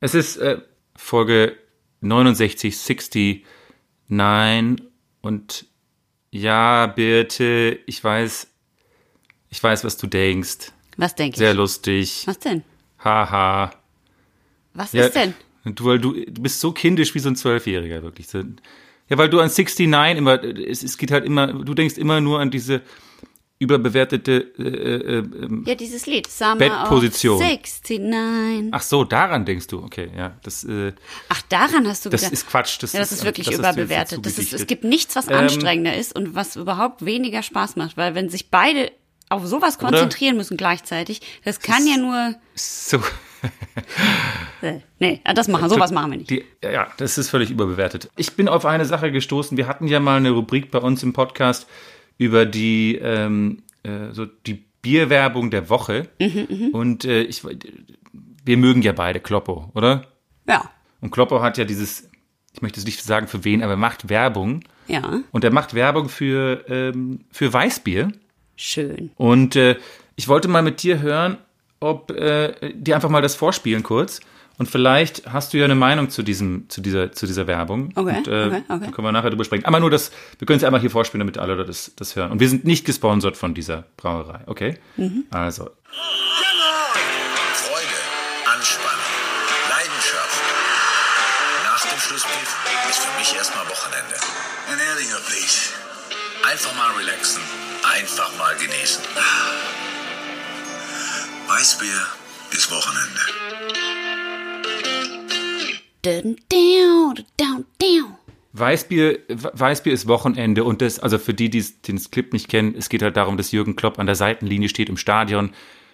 Es ist äh, Folge 69, 69 und ja, Birte, ich weiß, ich weiß, was du denkst. Was denke ich? Sehr lustig. Was denn? Haha. Was Ja, ist denn? Du, weil du, du bist so kindisch wie so ein Zwölfjähriger, wirklich. Ja, weil du an 69 immer, es, es geht halt immer, du denkst immer nur an diese überbewertete, äh, äh, äh, Ja, dieses Lied. Summer Bettposition. Of 69. ach so, daran denkst du, okay, ja, das, äh, Ach, daran hast du das gedacht. ist Quatsch. Das ja, das ist wirklich das überbewertet. Das ist, es gibt nichts, was Ähm, anstrengender ist und was überhaupt weniger Spaß macht, weil wenn sich beide auf sowas konzentrieren müssen gleichzeitig, das kann ja nur. So, Äh, nee, das machen, sowas machen wir nicht. Die, ja, das ist völlig überbewertet. Ich bin auf eine Sache gestoßen. Wir hatten ja mal eine Rubrik bei uns im Podcast über die, ähm, äh, so die Bierwerbung der Woche. Mhm, Und äh, ich, wir mögen ja beide Kloppo, oder? Ja, Und Kloppo hat ja dieses, ich möchte es nicht sagen für wen, aber er macht Werbung. ja, Und er macht Werbung für, ähm, für Weißbier. schön. Und äh, ich wollte mal mit dir hören, ob äh, dir einfach mal das vorspielen kurz. Und vielleicht hast du ja eine Meinung zu diesem, zu dieser, zu dieser Werbung. Okay, Und, äh, okay, okay. Dann können wir nachher drüber sprechen. Aber nur das, wir können es einmal hier vorspielen, damit alle das, das hören. Und wir sind nicht gesponsert von dieser Brauerei, okay? Mhm. Also, Freude, Anspannung, Leidenschaft. Nach dem Schlusspfiff ist für mich erstmal Wochenende. Ein Erdinger, please. Einfach mal relaxen, einfach mal genießen. Weißbier ist Wochenende. Weißbier, Weißbier ist Wochenende und das, also für die, die den Clip nicht kennen, es geht halt darum, dass Jürgen Klopp an der Seitenlinie steht im Stadion,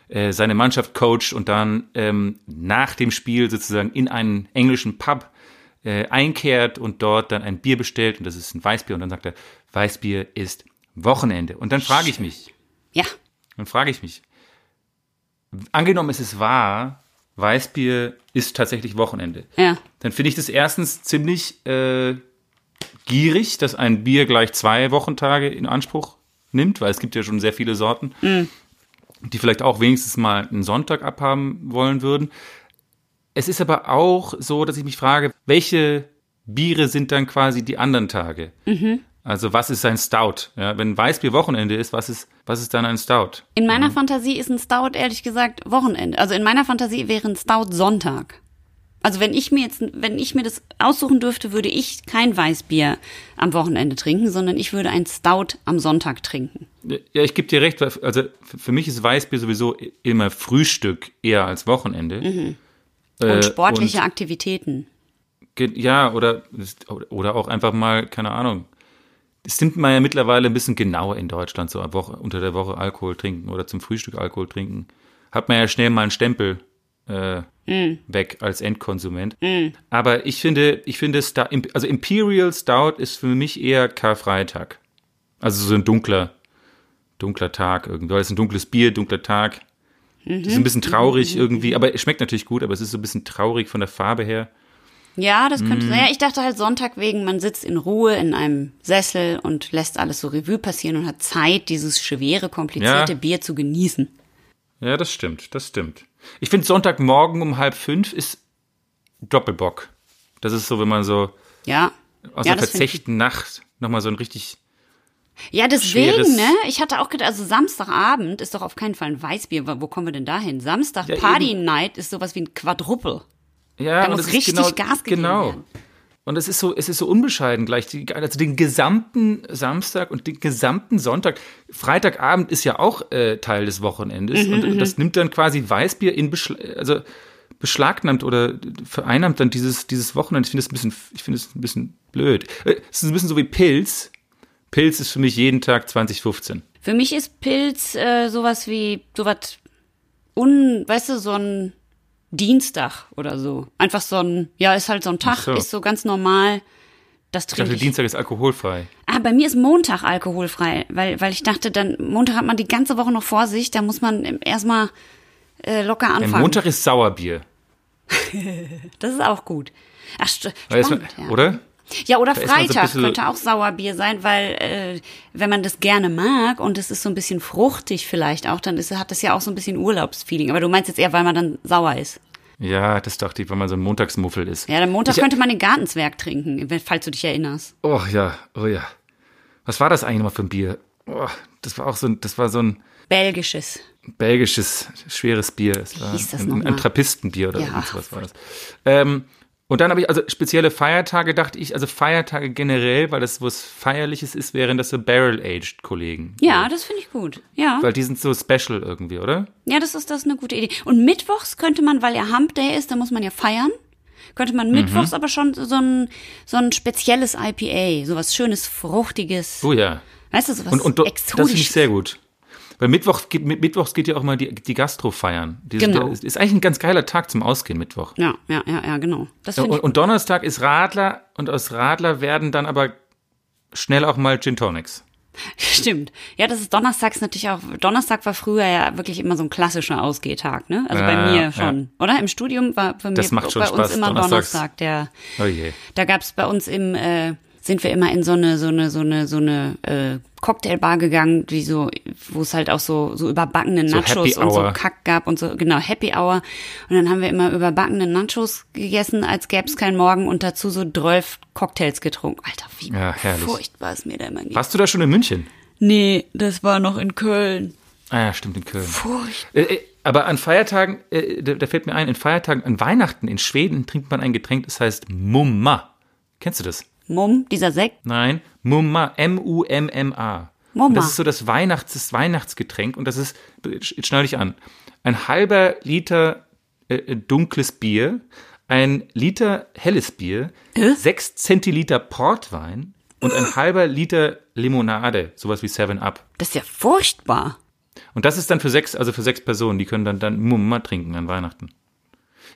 äh, seine Mannschaft coacht und dann ähm, nach dem Spiel sozusagen in einen englischen Pub äh, einkehrt und dort dann ein Bier bestellt und das ist ein Weißbier und dann sagt er, Weißbier ist Wochenende. Und dann frage ich mich, Ja, dann frage ich mich, angenommen es ist wahr, Weißbier ist tatsächlich Wochenende ja. dann finde ich das erstens ziemlich äh, gierig, dass ein Bier gleich zwei Wochentage in Anspruch nimmt, weil es gibt ja schon sehr viele Sorten, die vielleicht auch wenigstens mal einen Sonntag abhaben wollen würden. Es ist aber auch so, dass ich mich frage, welche Biere sind dann quasi die anderen Tage? Also was ist ein Stout? Ja, wenn Weißbier Wochenende ist, was ist, was ist dann ein Stout? In meiner Fantasie ist ein Stout ehrlich gesagt Wochenende. Also in meiner Fantasie wäre ein Stout Sonntag. Also wenn ich mir jetzt, wenn ich mir das aussuchen dürfte, würde ich kein Weißbier am Wochenende trinken, sondern ich würde ein Stout am Sonntag trinken. Ja, ich gebe dir recht, weil- also für mich ist Weißbier sowieso immer Frühstück eher als Wochenende. Und Äh, sportliche und- Aktivitäten. Ja, oder, oder auch einfach mal, keine Ahnung. Es nimmt man ja mittlerweile ein bisschen genauer in Deutschland, so Woche, unter der Woche Alkohol trinken oder zum Frühstück Alkohol trinken. Hat man ja schnell mal einen Stempel äh, weg als Endkonsument. Aber ich finde, ich finde, Star, also Imperial Stout ist für mich eher Karfreitag. Also so ein dunkler, dunkler Tag irgendwie. Weil es ein dunkles Bier, dunkler Tag. Das ist ein bisschen traurig irgendwie, aber es schmeckt natürlich gut, aber es ist so ein bisschen traurig von der Farbe her. Ja, das könnte sein. Ja, ich dachte halt Sonntag wegen, man sitzt in Ruhe in einem Sessel und lässt alles so Revue passieren und hat Zeit, dieses schwere, komplizierte Ja. Bier zu genießen. Ja, das stimmt, das stimmt. Ich finde Sonntagmorgen um halb fünf ist Doppelbock. Das ist so, wenn man so Ja. aus ja, einer verzechten Nacht nochmal so ein richtig. Ja, deswegen, ne? Ich hatte auch gedacht, also Samstagabend ist doch auf keinen Fall ein Weißbier. Wo kommen wir denn dahin? Samstag Ja, Party eben. Night ist sowas wie ein Quadruple. Ja, Da muss richtig genau, Gas gegeben Genau. werden. Und es ist so, es ist so unbescheiden gleich. Die, also den gesamten Samstag und den gesamten Sonntag. Freitagabend ist ja auch äh, Teil des Wochenendes. Mhm, und, und das nimmt dann quasi Weißbier in Beschla also beschlagnahmt oder vereinnahmt dann dieses, dieses Wochenende. Ich finde es ein bisschen, ich finde es ein bisschen blöd. Äh, Es ist ein bisschen so wie Pilz. Pilz ist für mich jeden Tag 2015. Für mich ist Pilz äh, sowas wie, sowas, un, weißt du, so ein Dienstag oder so. Einfach so ein, ja, ist halt so ein Tag, so. ist so ganz normal. Das Ich dachte, trinke ich. Dienstag ist alkoholfrei. Ah, bei mir ist Montag alkoholfrei, weil, weil ich dachte, dann Montag hat man die ganze Woche noch vor sich, da muss man erstmal äh, locker anfangen. Montag ist Sauerbier. Das ist auch gut. Ach, spannend, ja. Oder? Ja, oder Da so Freitag bisschen- könnte auch Sauerbier sein, weil äh, wenn man das gerne mag und es ist so ein bisschen fruchtig vielleicht auch, dann ist, hat das ja auch so ein bisschen Urlaubsfeeling. Aber du meinst jetzt eher, weil man dann sauer ist. Ja, das dachte ich, wenn man so ein Montagsmuffel ist. Ja, am Montag Ich- könnte man den Gartenswerk trinken, falls du dich erinnerst. Oh ja, oh ja. Was war das eigentlich nochmal für ein Bier? Oh, das war auch so ein, das war so ein Belgisches. belgisches, schweres Bier. Es war hieß das ein, nochmal? ein Trappistenbier oder Ja, sowas war das. Ähm, und dann habe ich, also spezielle Feiertage dachte ich, also Feiertage generell, weil das was Feierliches ist, wären das so Barrel-Aged-Kollegen. Ja, das finde ich gut. Ja. Weil die sind so special irgendwie, oder? Ja, das ist, das ist eine gute Idee. Und mittwochs könnte man, weil ja Hump Day ist, da muss man ja feiern, könnte man mittwochs Mhm. aber schon so ein, so ein spezielles IPA, sowas schönes, fruchtiges, Oh ja. weißt du, sowas Und, und do- das finde ich sehr gut. Weil Mittwoch, geht- mit- Mittwochs geht ja auch mal die, die Gastro feiern. Die, Genau. Ist, ist eigentlich ein ganz geiler Tag zum Ausgehen, Mittwoch. Ja, ja, ja, ja, genau. Das Und, und Donnerstag ist Radler und aus Radler werden dann aber schnell auch mal Gin Tonics. Stimmt. Ja, das ist donnerstags natürlich auch. Donnerstag war früher ja wirklich immer so ein klassischer Ausgehtag, ne? Also Ja, bei mir ja. schon. Oder? Im Studium war bei, mir, bei uns Spaß, immer donnerstags. Donnerstag. Der, Oh je. da gab's bei uns im, äh, sind wir immer in so eine, so eine, so eine, so eine äh, Cocktailbar gegangen, die so, wo es halt auch so, so überbackene So Nachos Happy und so. Kack gab und so, genau, Happy Hour. Und dann haben wir immer überbackene Nachos gegessen, als gäb's keinen Morgen und dazu so 12 Cocktails getrunken. Alter, wie Ja, herrlich. furchtbar ist mir da immer geht. Warst du da schon in München? Nee, das war noch in Köln. Ah ja, stimmt, in Köln. Furchtbar. Äh, äh, aber an Feiertagen, äh, da, da fällt mir ein, in Feiertagen, an Weihnachten in Schweden trinkt man ein Getränk, das heißt Mumma. Kennst du das? Mumm, dieser Sekt. Nein, Mumma, M-U-M-M-A. Mumma. Das ist so das, Weihnachts, das Weihnachtsgetränk und das ist, jetzt schnall dich an, ein halber Liter äh, äh, dunkles Bier, ein Liter helles Bier, sechs Zentiliter Portwein und ein halber Liter Limonade, sowas wie Seven Up. Das ist ja furchtbar. Und das ist dann für sechs, also für sechs Personen, die können dann dann Mumma trinken an Weihnachten.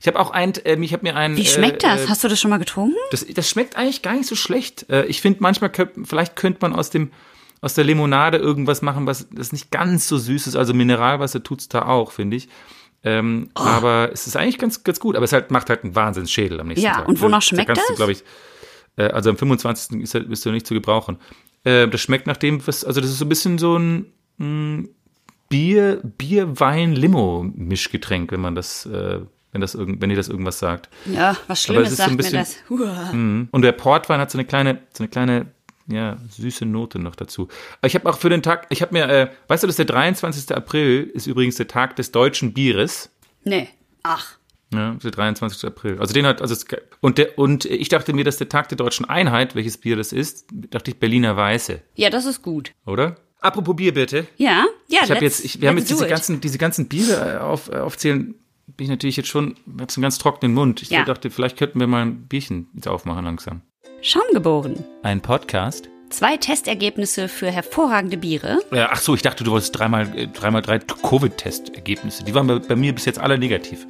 Ich habe auch ein, ähm, ich habe mir ein. Wie schmeckt äh, das? Äh, Hast du das schon mal getrunken? das, das schmeckt eigentlich gar nicht so schlecht. Äh, ich finde manchmal, könnt, vielleicht könnte man aus dem aus der Limonade irgendwas machen, was das nicht ganz so süß ist. Also Mineralwasser tut's da auch, finde ich. Ähm, Oh. Aber es ist eigentlich ganz ganz gut. Aber es halt, macht halt einen Wahnsinnsschädel am nächsten Ja, Tag. und wonach Da schmeckt Du, das? glaub ich, äh, also am 25. Ist, bist du nicht zu gebrauchen. Äh, das schmeckt nach dem, was, also das ist so ein bisschen so ein mh, Bier, Bier, Wein, Limo-Mischgetränk, wenn man das, äh, wenn das irgend, wenn ihr das irgendwas sagt. Ja, was es Schlimmes ist so sagt ein mir bisschen- das. Mhm. Und der Portwein hat so eine kleine, so eine kleine, ja, süße Note noch dazu. Ich habe auch für den Tag, ich habe mir, äh, weißt du, dass der 23. April ist übrigens der Tag des deutschen Bieres. Nee. Ach. Ja, der 23. April. Also den hat, also es, und der, und ich dachte mir, dass der Tag der deutschen Einheit, welches Bier das ist, dachte ich Berliner Weiße, Ja, das ist gut. oder? Apropos Bier bitte. Ja, ja, Ich habe jetzt, ich, wir haben jetzt diese it. ganzen, diese ganzen Biere äh, auf, äh, aufzählen, bin ich natürlich jetzt schon, hab's einen ganz trockenen Mund. Ich Ja. dachte, vielleicht könnten wir mal ein Bierchen jetzt aufmachen langsam. Schaumgeboren. Ein Podcast? Zwei Testergebnisse für hervorragende Biere. Ja, ach so, ich dachte, du wolltest dreimal, äh, dreimal drei Covid-Testergebnisse. Die waren bei, bei mir bis jetzt alle negativ.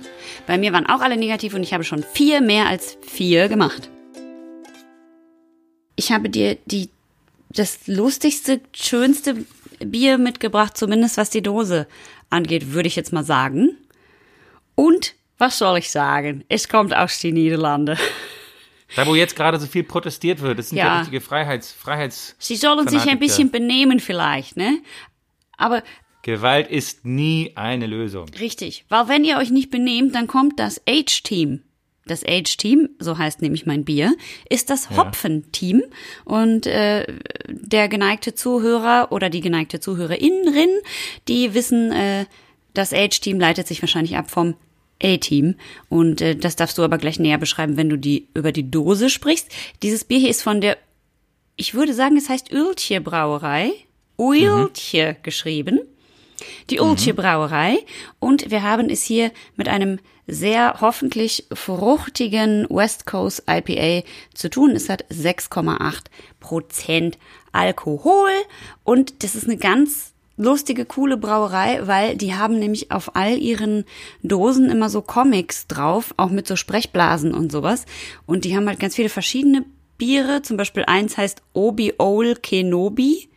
Bei mir waren auch alle negativ und ich habe schon vier mehr als vier gemacht. Ich habe dir die, das lustigste, schönste Bier mitgebracht, zumindest was die Dose angeht, würde ich jetzt mal sagen. Und, was soll ich sagen? Es kommt aus den Niederlanden. Da, wo jetzt gerade so viel protestiert wird, das sind ja, richtige Freiheits, Freiheits. Sie sollen sich ein bisschen benehmen vielleicht, ne? Aber Gewalt ist nie eine Lösung. Richtig, weil wenn ihr euch nicht benehmt, dann kommt das Age-Team. Das Age-Team, so heißt nämlich mein Bier, ist das Hopfen-Team. Und äh, der geneigte Zuhörer oder die geneigte Zuhörerin, die wissen, äh, das Age-Team leitet sich wahrscheinlich ab vom A-Team. Und äh, das darfst du aber gleich näher beschreiben, wenn du die über die Dose sprichst. Dieses Bier hier ist von der, ich würde sagen, es heißt Öltje Brauerei. Öltje geschrieben die Ultje Brauerei und wir haben es hier mit einem sehr hoffentlich fruchtigen West Coast IPA zu tun. Es hat 6,8 Prozent Alkohol und das ist eine ganz lustige, coole Brauerei, weil die haben nämlich auf all ihren Dosen immer so Comics drauf, auch mit so Sprechblasen und sowas. Und die haben halt ganz viele verschiedene Biere. Zum Beispiel eins heißt Obi Ol Kenobi.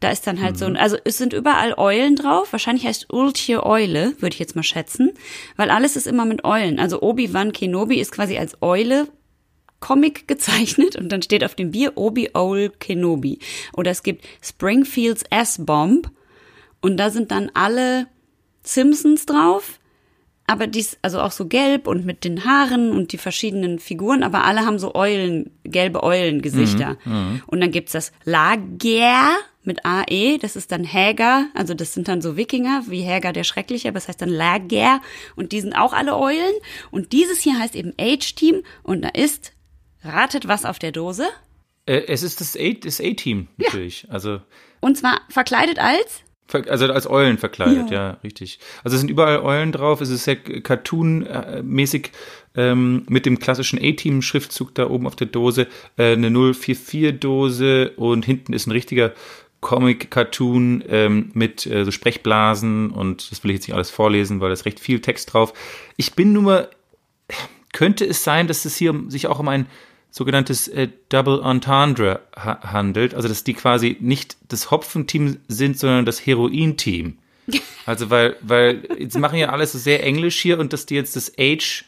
Da ist dann halt so ein, also es sind überall Eulen drauf. Wahrscheinlich heißt Ultje Eule, würde ich jetzt mal schätzen. Weil alles ist immer mit Eulen. Also Obi-Wan Kenobi ist quasi als Eule Comic gezeichnet und dann steht auf dem Bier Obi-Ol Kenobi. Oder es gibt Springfields S-Bomb und da sind dann alle Simpsons drauf. aber dies, also auch so gelb und mit den Haaren und die verschiedenen Figuren, aber alle haben so Eulen, gelbe Eulengesichter. Und dann gibt's das Lager mit AE, das ist dann Häger, also das sind dann so Wikinger, wie Häger der Schreckliche, aber das heißt dann Lager und die sind auch alle Eulen. Und dieses hier heißt eben Age-Team und da ist, ratet was auf der Dose? Äh, es ist das A-Team natürlich. Also, Und zwar verkleidet als also als Eulen verkleidet, ja. richtig. Also es sind überall Eulen drauf. Es ist sehr cartoon-mäßig ähm, mit dem klassischen A-Team-Schriftzug da oben auf der Dose. Äh, eine 044-Dose und hinten ist ein richtiger Comic-Cartoon ähm, mit äh, so Sprechblasen und das will ich jetzt nicht alles vorlesen, weil da ist recht viel Text drauf. Ich bin nur könnte es sein, dass es hier sich auch um ein sogenanntes äh, Double Entendre ha handelt, also dass die quasi nicht das Hopfenteam sind, sondern das Heroin-Team. Also weil, weil jetzt machen ja alles so sehr englisch hier und dass die jetzt das Age,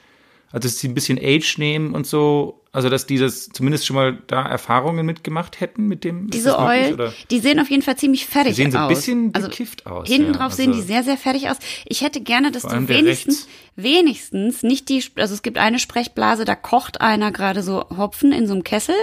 also dass sie ein bisschen Age nehmen und so, also dass die das zumindest schon mal da Erfahrungen mitgemacht hätten mit dem. diese Eulen, die sehen auf jeden Fall ziemlich fertig aus. Die sehen so ein bisschen also, bekifft aus, Hinten ja, drauf sehen also- die sehr, sehr fertig aus. Ich hätte gerne, dass du der wenigstens, wenigstens nicht die, also es gibt eine Sprechblase, da kocht einer gerade so Hopfen in so einem Kessel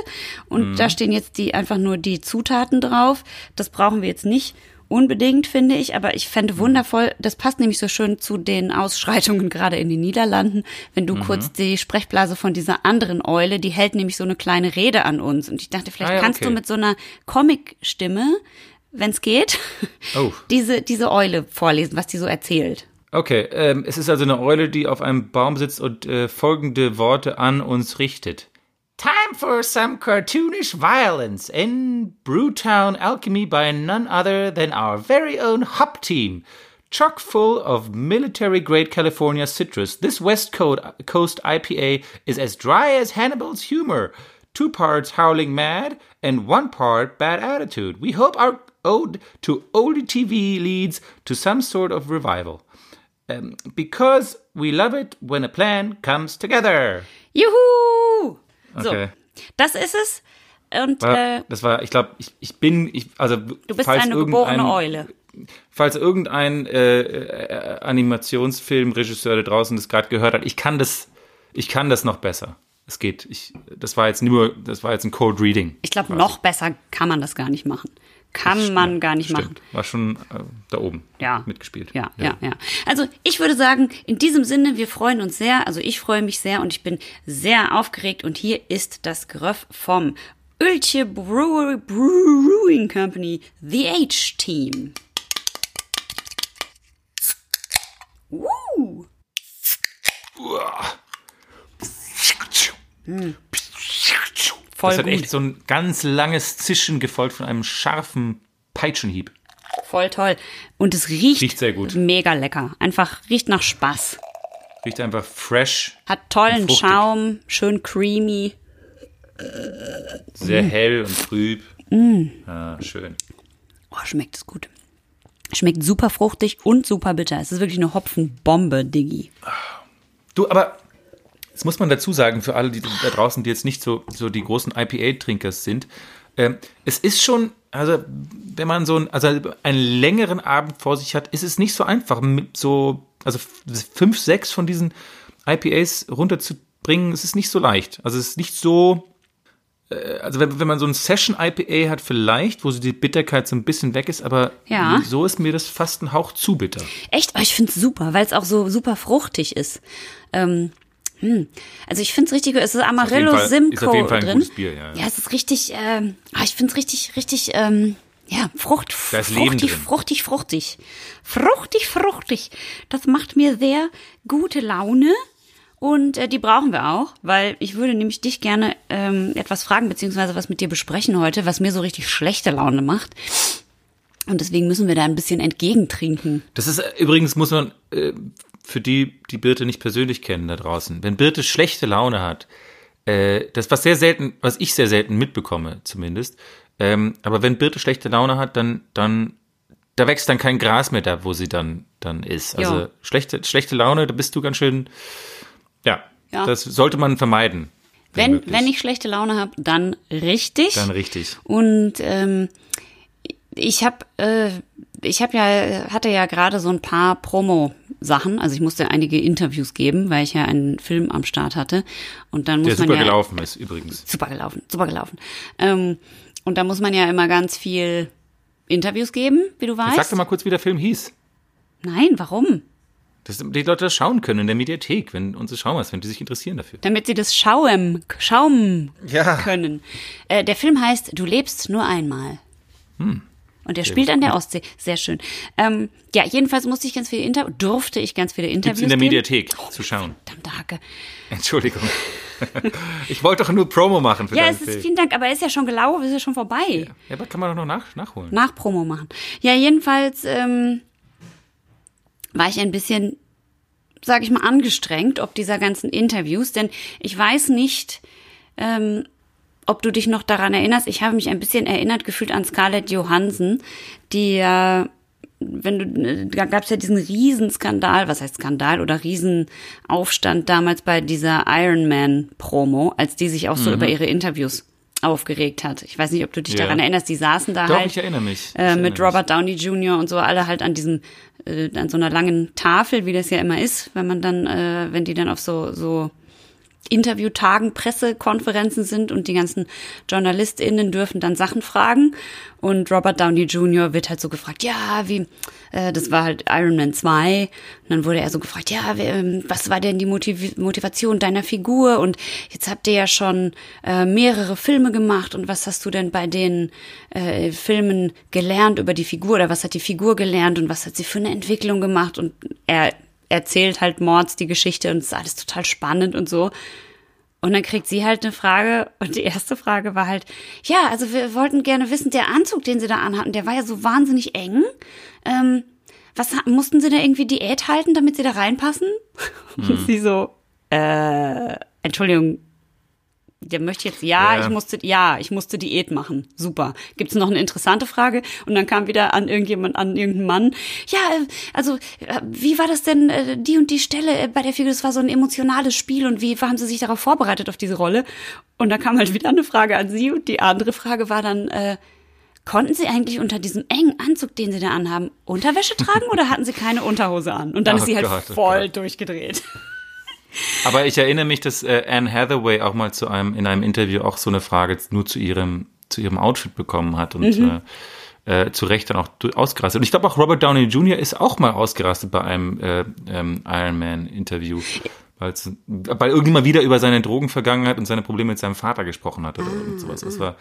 und Mhm. da stehen jetzt die einfach nur die Zutaten drauf. Das brauchen wir jetzt nicht. Unbedingt, finde ich, aber ich Mhm. fände wundervoll, das passt nämlich so schön zu den Ausschreitungen gerade in den Niederlanden, wenn Mhm. du kurz die Sprechblase von dieser anderen Eule, die hält nämlich so eine kleine Rede an uns. Und ich dachte, vielleicht Ah ja, kannst du okay. mit so einer Comic-Stimme, wenn es geht, Oh. diese, diese Eule vorlesen, was die so erzählt. Okay, ähm, es ist also eine Eule, die auf einem Baum sitzt und äh, folgende Worte an uns richtet. Time for some cartoonish violence in Brewtown Alchemy by none other than our very own Hop Team. Chock full of military grade California citrus, this West Coast, IPA is as dry as Hannibal's humor. Two parts howling mad and one part bad attitude. We hope our ode to old TV leads to some sort of revival. Um, because we love it when a plan comes together. Juhu! So, Okay. das ist es. Und War, äh, das war, ich glaube, ich, ich bin, ich, also du bist eine geborene Eule. Falls irgendein äh, äh, Animationsfilmregisseur da draußen das gerade gehört hat, ich kann das, ich kann das noch besser. Es geht. Ich, das war jetzt nur, das war jetzt ein Cold Reading. Ich glaube, noch besser kann man das gar nicht machen. Kann man gar nicht machen. Stimmt. War schon äh, da oben Ja. mitgespielt. Ja, ja, ja. Also ich würde sagen, in diesem Sinne, wir freuen uns sehr. Also ich freue mich sehr und ich bin sehr aufgeregt. Und hier ist das Geröff vom Ölche Brewer- Brewing Company, The H-Team. Uh. Voll Das hat gut. echt so ein ganz langes Zischen gefolgt von einem scharfen Peitschenhieb. Voll toll. Und es riecht, Riecht sehr gut. mega lecker. Einfach riecht nach Spaß. Riecht einfach fresh, Hat tollen. Schaum, schön creamy. sehr Mm. hell und trüb. Ja, schön. Oh, schmeckt es gut. Schmeckt super fruchtig und super bitter. Es ist wirklich eine Hopfenbombe, Diggi. Du, aber das muss man dazu sagen, für alle, die da draußen, die jetzt nicht so, so die großen IPA-Trinkers sind, ähm, es ist schon, also wenn man so ein, also einen längeren Abend vor sich hat, ist es nicht so einfach, mit so, also fünf, sechs von diesen IPAs runterzubringen, es ist nicht so leicht. Also es ist nicht so, äh, also wenn, wenn man so ein Session-IPA hat, vielleicht, wo so die Bitterkeit so ein bisschen weg ist, aber Ja. so ist mir das fast ein Hauch zu bitter. Echt? Oh, ich finde es super, weil es auch so super fruchtig ist. Ähm, hm. Also ich finde es richtig gut. Es ist Amarillo Fall- ist Simcoe auf jeden Fall ein drin. Bier, ja. ja, es ist richtig, ähm, ah, ich finde es richtig, richtig, ähm, ja, Frucht, ist fruchtig, fruchtig, fruchtig. Fruchtig, fruchtig. Das macht mir sehr gute Laune. Und äh, die brauchen wir auch, weil ich würde nämlich dich gerne ähm, etwas fragen, beziehungsweise was mit dir besprechen heute, was mir so richtig schlechte Laune macht. Und deswegen müssen wir da ein bisschen entgegentrinken. Das ist äh, übrigens, muss man äh, für die, die Birte nicht persönlich kennen da draußen, wenn Birte schlechte Laune hat, äh, das was sehr selten, was ich sehr selten mitbekomme zumindest, ähm, aber wenn Birte schlechte Laune hat, dann, dann, da wächst dann kein Gras mehr da, wo sie dann, dann ist. Also Ja. schlechte, schlechte Laune, da bist du ganz schön, ja, Ja. das sollte man vermeiden. Wenn, möglich. wenn ich schlechte Laune habe, dann richtig. Dann richtig. Und ähm, ich habe äh, ich habe ja hatte ja gerade so ein paar Sachen. Also ich musste einige Interviews geben, weil ich ja einen Film am Start hatte. Und dann muss Der man super ja gelaufen ist, übrigens. super gelaufen, super gelaufen. Ähm, und da muss man ja immer ganz viel Interviews geben, wie du weißt. Sag doch mal kurz, wie der Film hieß. Nein, warum? Dass die Leute das schauen können in der Mediathek, wenn unsere Schauers, wenn die sich interessieren dafür. Damit sie das schauen, schauen Ja. können. Äh, der Film heißt Du lebst nur einmal. Hm. Und der spielt an der Ostsee. Sehr schön. Ähm, ja, jedenfalls musste ich ganz viele Interviews, durfte ich ganz viele Gibt's Interviews in der. Mediathek zu schauen. Verdammte Hacke. Entschuldigung. ich wollte doch nur Promo machen für Ja, es ist, Film. vielen Dank, aber er ist ja schon gelaufen, ist ja schon vorbei. Ja, aber kann man doch noch nach, nachholen. Nachpromo machen. Ja, jedenfalls ähm, war ich ein bisschen, sage ich mal, angestrengt, ob dieser ganzen Interviews, denn ich weiß nicht, ähm, ob du dich noch daran erinnerst. Ich habe mich ein bisschen erinnert gefühlt an Scarlett Johansson, die ja, wenn du, da gab es ja diesen Riesenskandal, was heißt Skandal oder Riesenaufstand damals bei dieser Iron Man Promo, als die sich auch so über ihre Interviews aufgeregt hat. Ich weiß nicht, ob du dich Ja. daran erinnerst. Die saßen da Doch, halt ich erinnere mich. Ich äh, mit. Robert Downey Jr. und so alle halt an diesem äh, an so einer langen Tafel, wie das ja immer ist, wenn man dann, äh, wenn die dann auf so so Interviewtagen, Pressekonferenzen sind und die ganzen JournalistInnen dürfen dann Sachen fragen. Und Robert Downey Jr. wird halt so gefragt, ja, wie, äh, das war halt Iron Man 2. Und dann wurde er so gefragt, ja, wer, ähm, was war denn die Motiv Motivation deiner Figur? Und jetzt habt ihr ja schon äh, mehrere Filme gemacht. Und was hast du denn bei den äh, Filmen gelernt über die Figur? Oder was hat die Figur gelernt? Und was hat sie für eine Entwicklung gemacht? Und er erzählt halt Mords die Geschichte und es ist alles total spannend und so. Und dann kriegt sie halt eine Frage und die erste Frage war halt, ja, also wir wollten gerne wissen, der Anzug, den sie da anhatten, der war ja so wahnsinnig eng. Ähm, was mussten sie da irgendwie Diät halten, damit sie da reinpassen? Und sie so, äh, Entschuldigung, der möchte jetzt, ja, Ja. ich musste, ja, ich musste Diät machen. Super. Gibt's noch eine interessante Frage? Und dann kam wieder an irgendjemand, an irgendeinen Mann. Ja, äh, also, äh, wie war das denn, äh, die und die Stelle bei der Figur? Das war so ein emotionales Spiel und wie haben sie sich darauf vorbereitet, auf diese Rolle? Und dann kam halt wieder eine Frage an sie und die andere Frage war dann, äh, konnten sie eigentlich unter diesem engen Anzug, den sie da anhaben, Unterwäsche tragen oder hatten sie keine Unterhose an? Und dann Oh ist sie halt Gott, oh voll Gott. durchgedreht. Aber ich erinnere mich, dass äh, Anne Hathaway auch mal zu einem, in einem Interview auch so eine Frage nur zu ihrem, zu ihrem Outfit bekommen hat und Mhm. äh, äh, zu Recht dann auch ausgerastet. Und ich glaube auch Robert Downey Jr. ist auch mal ausgerastet bei einem äh, ähm, Iron Man Interview. Weil's, weil irgendjemand wieder über seine Drogenvergangenheit und seine Probleme mit seinem Vater gesprochen hat oder irgend sowas. Das war,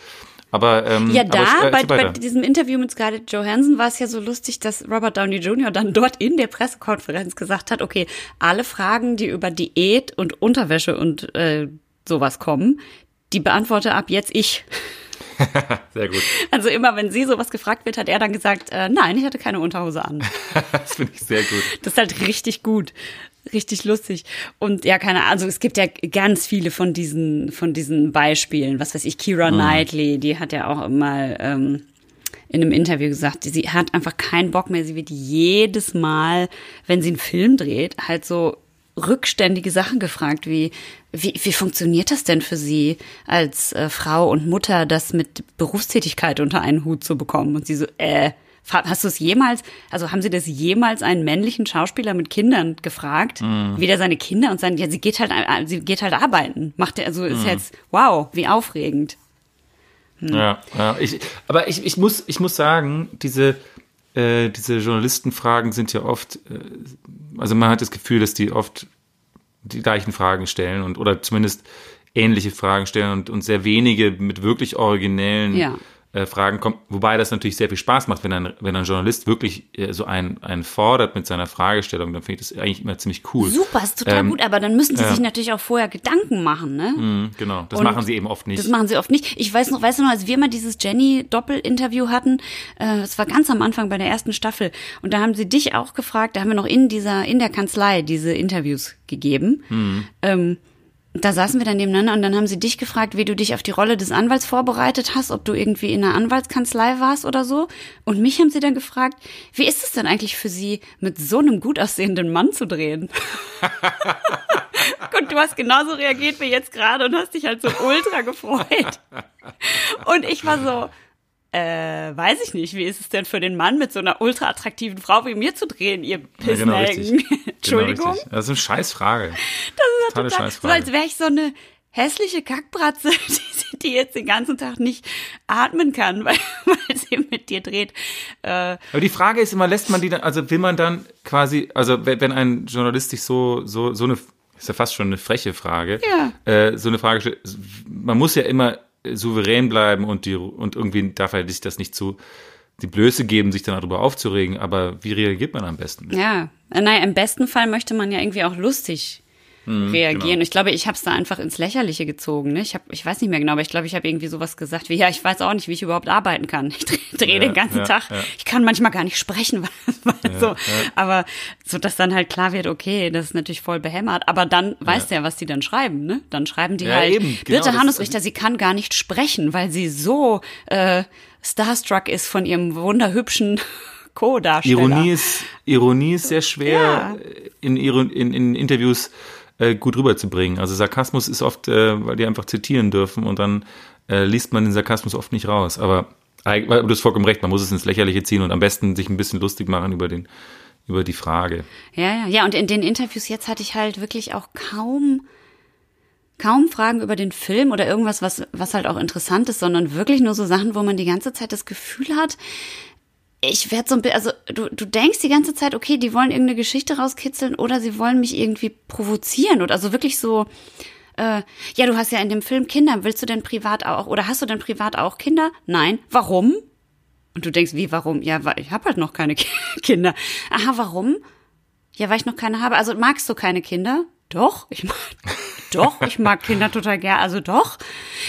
aber, ähm, Ja, aber, da, äh, bei, bei diesem Interview mit Scarlett Johansson war es ja so lustig, dass Robert Downey Jr. dann dort in der Pressekonferenz gesagt hat, okay, alle Fragen, die über Diät und Unterwäsche und äh, sowas kommen, die beantworte ab jetzt ich. Sehr gut. Also immer, wenn sie sowas gefragt wird, hat er dann gesagt, äh, nein, ich hatte keine Unterhose an. Das finde ich sehr gut. Das ist halt richtig gut. Richtig lustig. Und ja, keine Ahnung, also es gibt ja ganz viele von diesen, von diesen Beispielen. Was weiß ich, Kira Knightley, die hat ja auch mal ähm, in einem Interview gesagt, sie hat einfach keinen Bock mehr. Sie wird jedes Mal, wenn sie einen Film dreht, halt so rückständige Sachen gefragt, wie, wie, wie funktioniert das denn für Sie als äh, Frau und Mutter, das mit Berufstätigkeit unter einen Hut zu bekommen? Und sie so, äh, Hast du es jemals, also haben Sie das jemals einen männlichen Schauspieler mit Kindern gefragt, wie der seine Kinder und sein, ja, sie geht halt, äh, sie geht halt arbeiten, macht er, also ist jetzt, wow, wie aufregend. Ja, ja ich, aber ich, ich, muss, ich muss sagen, diese, äh, diese Journalistenfragen sind ja oft, äh, also man hat das Gefühl, dass die oft die gleichen Fragen stellen und oder zumindest ähnliche Fragen stellen und, und sehr wenige mit wirklich originellen Ja. Äh, Fragen kommen. Wobei das natürlich sehr viel Spaß macht, wenn ein, wenn ein Journalist wirklich äh, so einen, einen fordert mit seiner Fragestellung, dann finde ich das eigentlich immer ziemlich cool. Super, ist total Ähm, gut, aber dann müssen sie ja. sich natürlich auch vorher Gedanken machen, ne? Mhm, genau, das Und machen sie eben oft nicht. Das machen sie oft nicht. Ich weiß noch, weißt du noch, als wir mal dieses Jenny-Doppel-Interview hatten, äh, es war ganz am Anfang bei der ersten Staffel, und da haben sie dich auch gefragt, da haben wir noch in dieser, in der Kanzlei diese Interviews gegeben. Mhm. Ähm, da saßen wir dann nebeneinander und dann haben sie dich gefragt, wie du dich auf die Rolle des Anwalts vorbereitet hast, ob du irgendwie in einer Anwaltskanzlei warst oder so. Und mich haben sie dann gefragt, wie ist es denn eigentlich für sie, mit so einem gut aussehenden Mann zu drehen? Und du hast genauso reagiert wie jetzt gerade und hast dich halt so ultra gefreut. Und ich war so, äh, weiß ich nicht, wie ist es denn für den Mann mit so einer ultra attraktiven Frau wie mir zu drehen, ihr Ja, genau? Entschuldigung. Genau das ist eine Scheißfrage. Das ist total, so Scheißfrage. als wäre ich so eine hässliche Kackbratze, die, die jetzt den ganzen Tag nicht atmen kann, weil, weil sie mit dir dreht. Äh, Aber die Frage ist immer, lässt man die dann, also will man dann quasi, also wenn, wenn ein Journalist sich so, so, so eine, ist ja fast schon eine freche Frage, Ja. äh, so eine Frage stellt, man muss ja immer souverän bleiben und die, und irgendwie darf er sich das nicht zu, die Blöße geben, sich dann darüber aufzuregen, aber wie reagiert man am besten? ja, naja, im besten Fall möchte man ja irgendwie auch lustig reagieren. genau. Ich glaube, ich habe es da einfach ins Lächerliche gezogen. Ne? Ich, hab, ich weiß nicht mehr genau, aber ich glaube, ich habe irgendwie sowas gesagt wie, ja, ich weiß auch nicht, wie ich überhaupt arbeiten kann. Ich drehe dreh Ja, den ganzen ja, Tag. ja. Ich kann manchmal gar nicht sprechen, weil, weil so. Aber so, dass dann halt klar wird, okay, das ist natürlich voll behämmert. Aber dann weißt du ja, was die dann schreiben. Ne? Dann schreiben die Ja, halt, eben, genau, Birte Hanusrichter, sie kann gar nicht sprechen, weil sie so äh, starstruck ist von ihrem wunderhübschen Co-Darsteller. Ironie ist, Ironie ist sehr schwer Ja. in, in, in Interviews äh, gut rüberzubringen. Also Sarkasmus ist oft, äh, weil die einfach zitieren dürfen und dann äh, liest man den Sarkasmus oft nicht raus. Aber du hast vollkommen recht, man muss es ins Lächerliche ziehen und am besten sich ein bisschen lustig machen über den über die Frage. Ja, ja, ja. Und in den Interviews jetzt hatte ich halt wirklich auch kaum, kaum Fragen über den Film oder irgendwas, was, was halt auch interessant ist, sondern wirklich nur so Sachen, wo man die ganze Zeit das Gefühl hat, ich werde so ein bisschen, also du, du denkst die ganze Zeit, okay, die wollen irgendeine Geschichte rauskitzeln oder sie wollen mich irgendwie provozieren oder also wirklich so, äh, ja, du hast ja in dem Film Kinder, willst du denn privat auch oder hast du denn privat auch Kinder? Nein. Warum? Und du denkst, wie, warum? Ja, weil ich habe halt noch keine Ki- Kinder. Aha, warum? Ja, weil ich noch keine habe. Also magst du keine Kinder? Doch, ich mag, doch, ich mag Kinder total gern. Also doch.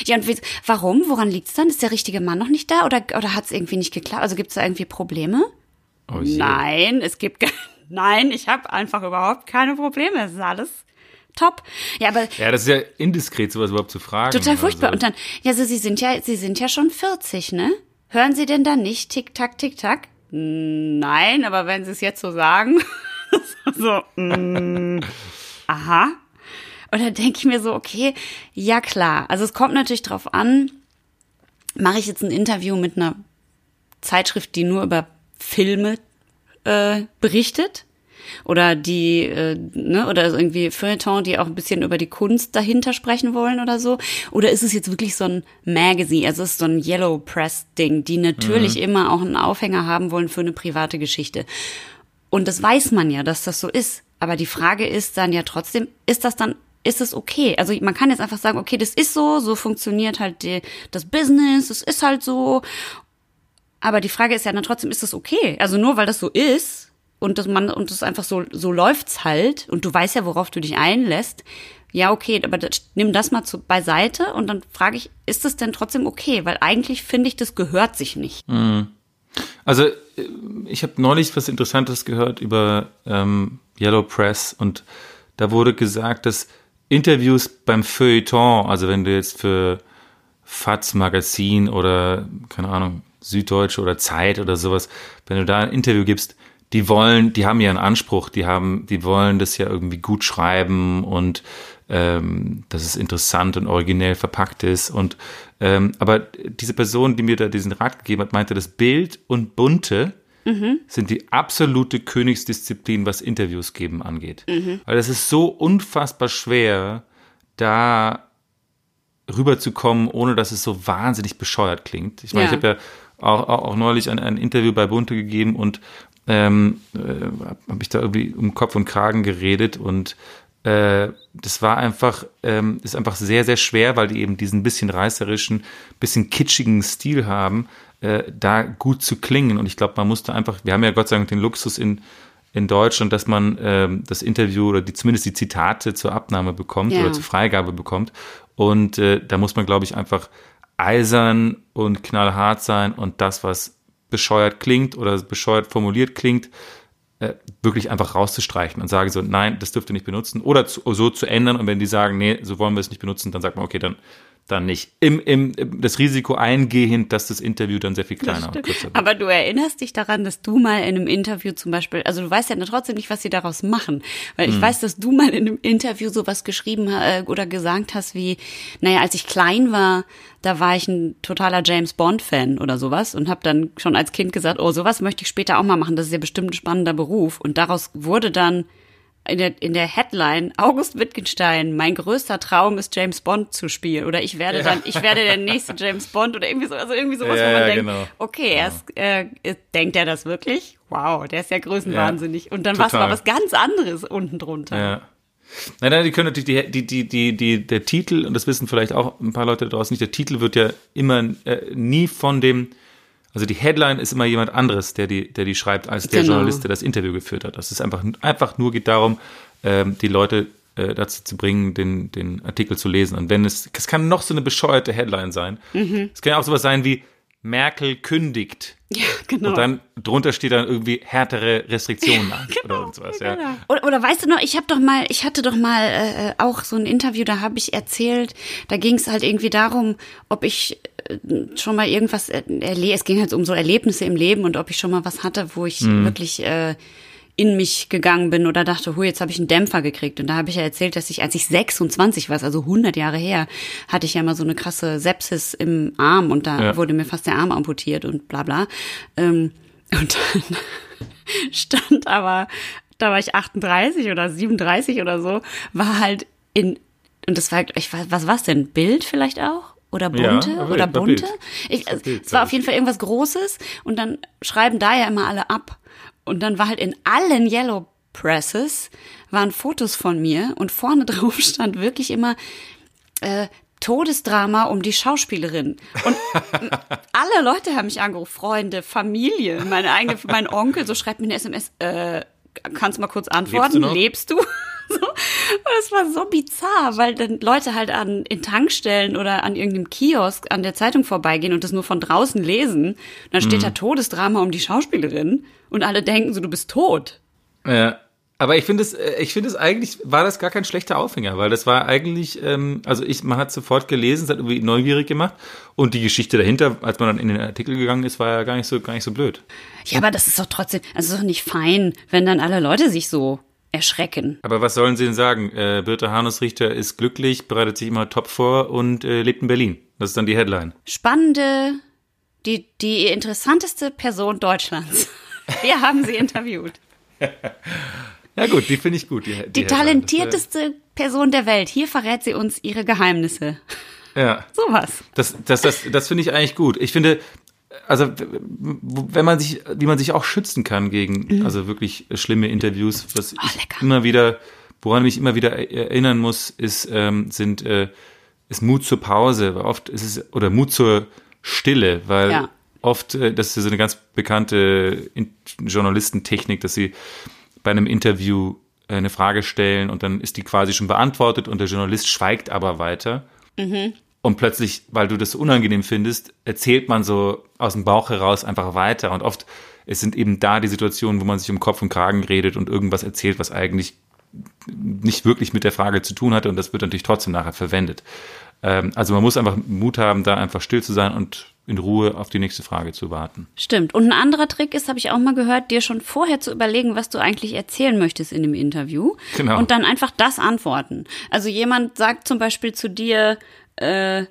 Ja, und wie, warum? Woran liegt's dann? Ist der richtige Mann noch nicht da oder, oder hat's irgendwie nicht geklappt? Also gibt's da irgendwie Probleme? Oh. Nein, es gibt nein, ich habe einfach überhaupt keine Probleme. Es ist alles top. Ja, aber Ja, das ist ja indiskret, sowas überhaupt zu fragen. Total furchtbar. Also, Und dann, ja, so, Sie sind ja, Sie sind ja schon 40, ne? Hören Sie denn dann nicht Tick Tack Tick Tack? Nein, aber wenn Sie es jetzt so sagen, so, mm, aha. Und dann denke ich mir so, okay, ja klar. Also es kommt natürlich drauf an, mache ich jetzt ein Interview mit einer Zeitschrift, die nur über Filme äh, berichtet oder die äh, ne oder irgendwie Feuilleton, die auch ein bisschen über die Kunst dahinter sprechen wollen oder so oder ist es jetzt wirklich so ein Magazine, also es ist so ein Yellow Press Ding, die natürlich immer auch einen Aufhänger haben wollen für eine private Geschichte. Und das weiß man ja, dass das so ist, aber die Frage ist dann ja trotzdem, ist das dann ist es okay? Also man kann jetzt einfach sagen, okay, das ist so, so funktioniert halt die, das Business, es ist halt so aber die Frage ist ja dann trotzdem, ist das okay? Also nur weil das so ist und das man und das einfach so so läuft's halt und du weißt ja, worauf du dich einlässt. Ja, okay, aber das, nimm das mal zu, beiseite und dann frage ich, ist das denn trotzdem okay? Weil eigentlich finde ich, das gehört sich nicht. Also äh, ich habe neulich was Interessantes gehört über ähm, Yellow Press. Und da wurde gesagt, dass Interviews beim Feuilleton, also wenn du jetzt für FATS Magazin oder keine Ahnung Süddeutsche oder Zeit oder sowas, wenn du da ein Interview gibst, die wollen, die haben ja einen Anspruch, die haben, die wollen das ja irgendwie gut schreiben und ähm, dass es interessant und originell verpackt ist. Und ähm, aber diese Person, die mir da diesen Rat gegeben hat, meinte, das Bild und Bunte sind die absolute Königsdisziplin, was Interviews geben angeht. Weil es ist so unfassbar schwer, da rüberzukommen, ohne dass es so wahnsinnig bescheuert klingt. Ich meine, Ja. ich habe ja auch, auch, auch neulich ein, ein Interview bei Bunte gegeben und ähm, äh, habe ich da irgendwie um Kopf und Kragen geredet und äh, das war einfach, ähm, ist einfach sehr, sehr schwer, weil die eben diesen bisschen reißerischen, bisschen kitschigen Stil haben, äh, da gut zu klingen. Und ich glaube, man musste einfach, wir haben ja Gott sei Dank den Luxus in, in Deutschland, dass man ähm, das Interview oder die, zumindest die Zitate zur Abnahme bekommt Ja. oder zur Freigabe bekommt. Und äh, da muss man, glaube ich, einfach eisern und knallhart sein und das, was bescheuert klingt oder bescheuert formuliert klingt, äh, wirklich einfach rauszustreichen und sagen so, nein, das dürft ihr nicht benutzen oder zu, so zu ändern und wenn die sagen, nee, so wollen wir es nicht benutzen, dann sagt man, okay, dann, dann nicht. Im, im, das Risiko eingehend, dass das Interview dann sehr viel kleiner und kürzer wird. Aber du erinnerst dich daran, dass du mal in einem Interview zum Beispiel, also du weißt ja trotzdem nicht, was sie daraus machen, weil Hm. ich weiß, dass du mal in einem Interview sowas geschrieben äh, oder gesagt hast wie, naja, als ich klein war, da war ich ein totaler James Bond Fan oder sowas und habe dann schon als Kind gesagt, oh, sowas möchte ich später auch mal machen, das ist ja bestimmt ein spannender Beruf und daraus wurde dann in der, in der Headline August Wittgenstein, mein größter Traum ist James Bond zu spielen oder ich werde dann, ich werde der nächste James Bond oder irgendwie so, also irgendwie sowas, Ja, wo man ja, denkt, genau. okay, er ist, äh, denkt er das wirklich? Wow, der ist ja größenwahnsinnig. Und dann war total. was ganz anderes unten drunter. Ja. Nein, nein, die können natürlich die, die, die, die, die, der Titel, und das wissen vielleicht auch ein paar Leute da draußen nicht, der Titel wird ja immer äh, nie von dem, also die Headline ist immer jemand anderes, der die, der die schreibt, als der Genau. Journalist, der das Interview geführt hat. Das ist einfach, einfach nur geht darum, ähm, die Leute äh, dazu zu bringen, den, den Artikel zu lesen. Und wenn es, es kann noch so eine bescheuerte Headline sein. Mhm. Es kann ja auch sowas sein wie Merkel kündigt. Ja, genau. Und dann drunter steht dann irgendwie härtere Restriktionen an oder Genau, irgendwas. ja, Ja. genau. Oder, oder weißt du noch, ich habe doch mal, ich hatte doch mal äh, auch so ein Interview, da habe ich erzählt, da ging es halt irgendwie darum, ob ich äh, schon mal irgendwas erlebe, es ging halt um so Erlebnisse im Leben und ob ich schon mal was hatte, wo ich wirklich äh, in mich gegangen bin oder dachte, hu, jetzt habe ich einen Dämpfer gekriegt. Und da habe ich ja erzählt, dass ich, als ich 26 war, also 100 Jahre her, hatte ich ja mal so eine krasse Sepsis im Arm und da Ja. wurde mir fast der Arm amputiert und bla bla. Ähm, und dann stand aber, da war ich 38 oder 37 oder so, war halt in, und das war, ich weiß, was war's denn? Bild vielleicht auch? Oder Ja, bunte? war oder war bunte? Ich, war es war auf jeden Fall irgendwas Großes und dann schreiben da ja immer alle ab. Und dann war halt in allen Yellow Presses waren Fotos von mir und vorne drauf stand wirklich immer äh, Todesdrama um die Schauspielerin. Und alle Leute haben mich angerufen, Freunde, Familie, meine eigene, mein Onkel, so schreibt mir eine SMS, äh, kannst du mal kurz antworten, noch? lebst du? So. Und es war so bizarr, weil dann Leute halt an in Tankstellen oder an irgendeinem Kiosk an der Zeitung vorbeigehen und das nur von draußen lesen. Und dann steht Mhm. da Todesdrama um die Schauspielerin und alle denken so, du bist tot. Ja. Aber ich finde es, äh, ich finde es eigentlich, war das gar kein schlechter Aufhänger, weil das war eigentlich, ähm, also ich, man hat sofort gelesen, es hat irgendwie neugierig gemacht und die Geschichte dahinter, als man dann in den Artikel gegangen ist, war ja gar nicht so, gar nicht so blöd. Ja, aber das ist doch trotzdem, also ist doch nicht fein, wenn dann alle Leute sich so erschrecken. Aber was sollen sie denn sagen? Äh, Birte Hanus-Richter ist glücklich, bereitet sich immer top vor und äh, lebt in Berlin. Das ist dann die Headline. Spannende, die, die interessanteste Person Deutschlands. Wir haben sie interviewt. Ja gut, die finde ich gut. Die, die, Die talentierteste Person der Welt. Hier verrät sie uns ihre Geheimnisse. Das, ja. Sowas. Das, das, das, das finde ich eigentlich gut. Ich finde, also wenn man sich, wie man sich auch schützen kann gegen also wirklich schlimme Interviews, was ich Mhm. Oh, lecker. immer wieder, woran ich mich immer wieder er- erinnern muss, ist, ähm, sind, äh, ist Mut zur Pause. Weil Oft ist es, oder Mut zur Stille, weil Ja. oft, äh, das ist so eine ganz bekannte In Journalistentechnik, dass sie bei einem Interview äh, eine Frage stellen und dann ist die quasi schon beantwortet und der Journalist schweigt aber weiter. Und plötzlich, weil du das so unangenehm findest, erzählt man so aus dem Bauch heraus einfach weiter. Und oft es sind eben da die Situationen, wo man sich um Kopf und Kragen redet und irgendwas erzählt, was eigentlich nicht wirklich mit der Frage zu tun hatte. Und das wird natürlich trotzdem nachher verwendet. Ähm, also man muss einfach Mut haben, da einfach still zu sein und in Ruhe auf die nächste Frage zu warten. Stimmt. Und ein anderer Trick ist, habe ich auch mal gehört, dir schon vorher zu überlegen, was du eigentlich erzählen möchtest in dem Interview. Genau. Und dann einfach das antworten. Also jemand sagt zum Beispiel zu dir, äh,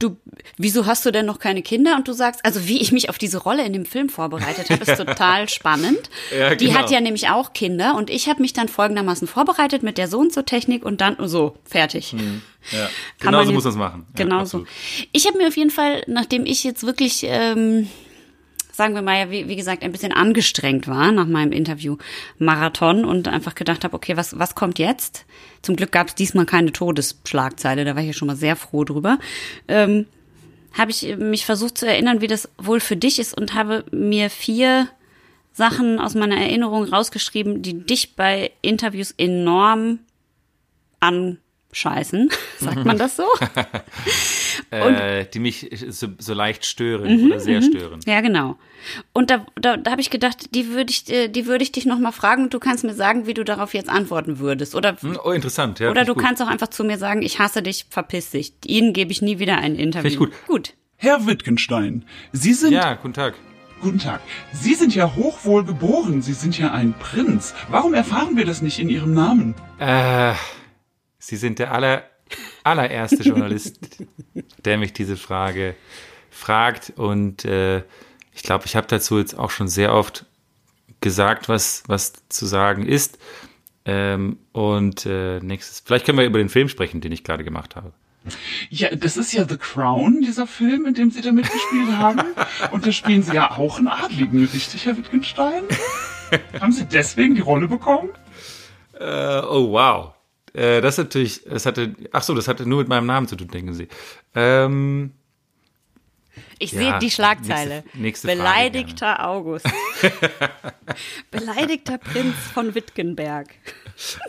du, wieso hast du denn noch keine Kinder? Und du sagst, also wie ich mich auf diese Rolle in dem Film vorbereitet habe, ist total spannend. Ja, Die genau. hat ja nämlich auch Kinder und ich habe mich dann folgendermaßen vorbereitet mit der so und so Technik und dann so, fertig. Ja. Kann Genau so muss man es machen. Ja, Genau so. Ich habe mir auf jeden Fall, nachdem ich jetzt wirklich, ähm, sagen wir mal, ja, wie, wie gesagt, ein bisschen angestrengt war nach meinem Interview-Marathon und einfach gedacht habe, okay, was, was kommt jetzt? Zum Glück gab es diesmal keine Todesschlagzeile, da war ich ja schon mal sehr froh drüber. Ähm, habe ich mich versucht zu erinnern, wie das wohl für dich ist und habe mir vier Sachen aus meiner Erinnerung rausgeschrieben, die dich bei Interviews enorm anscheißen. Sagt man das so? Äh, die mich so, so leicht stören Mhm, oder sehr stören. Ja, genau. Und da, da, da habe ich gedacht, die würde ich, äh, die würde ich dich noch mal fragen und du kannst mir sagen, wie du darauf jetzt antworten würdest. Oder, Hm, Oh, interessant. Ja, oder du gut. kannst auch einfach zu mir sagen, ich hasse dich, verpiss dich. Ihnen gebe ich nie wieder ein Interview. Finde ich gut. Gut. Herr Wittgenstein, Sie sind. Ja, guten Tag. Guten Tag. Sie sind ja hochwohl geboren. Sie sind ja ein Prinz. Warum erfahren wir das nicht in Ihrem Namen? Äh, Sie sind der aller, allererste Journalist, der mich diese Frage fragt. Und äh, ich glaube, ich habe dazu jetzt auch schon sehr oft gesagt, was, was zu sagen ist. Ähm, und äh, nächstes, vielleicht können wir über den Film sprechen, den ich gerade gemacht habe. Ja, das ist ja The Crown, dieser Film, in dem Sie da mitgespielt haben. Und da spielen Sie ja auch einen Adligen, richtig, Herr Wittgenstein? haben Sie deswegen die Rolle bekommen? Äh, oh, wow. Äh, das natürlich, das hatte, ach so, das hatte nur mit meinem Namen zu tun, denken Sie. Ähm, Ich Ja, sehe die Schlagzeile. nächste- nächste Frage Beleidigter August. Beleidigter Prinz von Wittgenberg.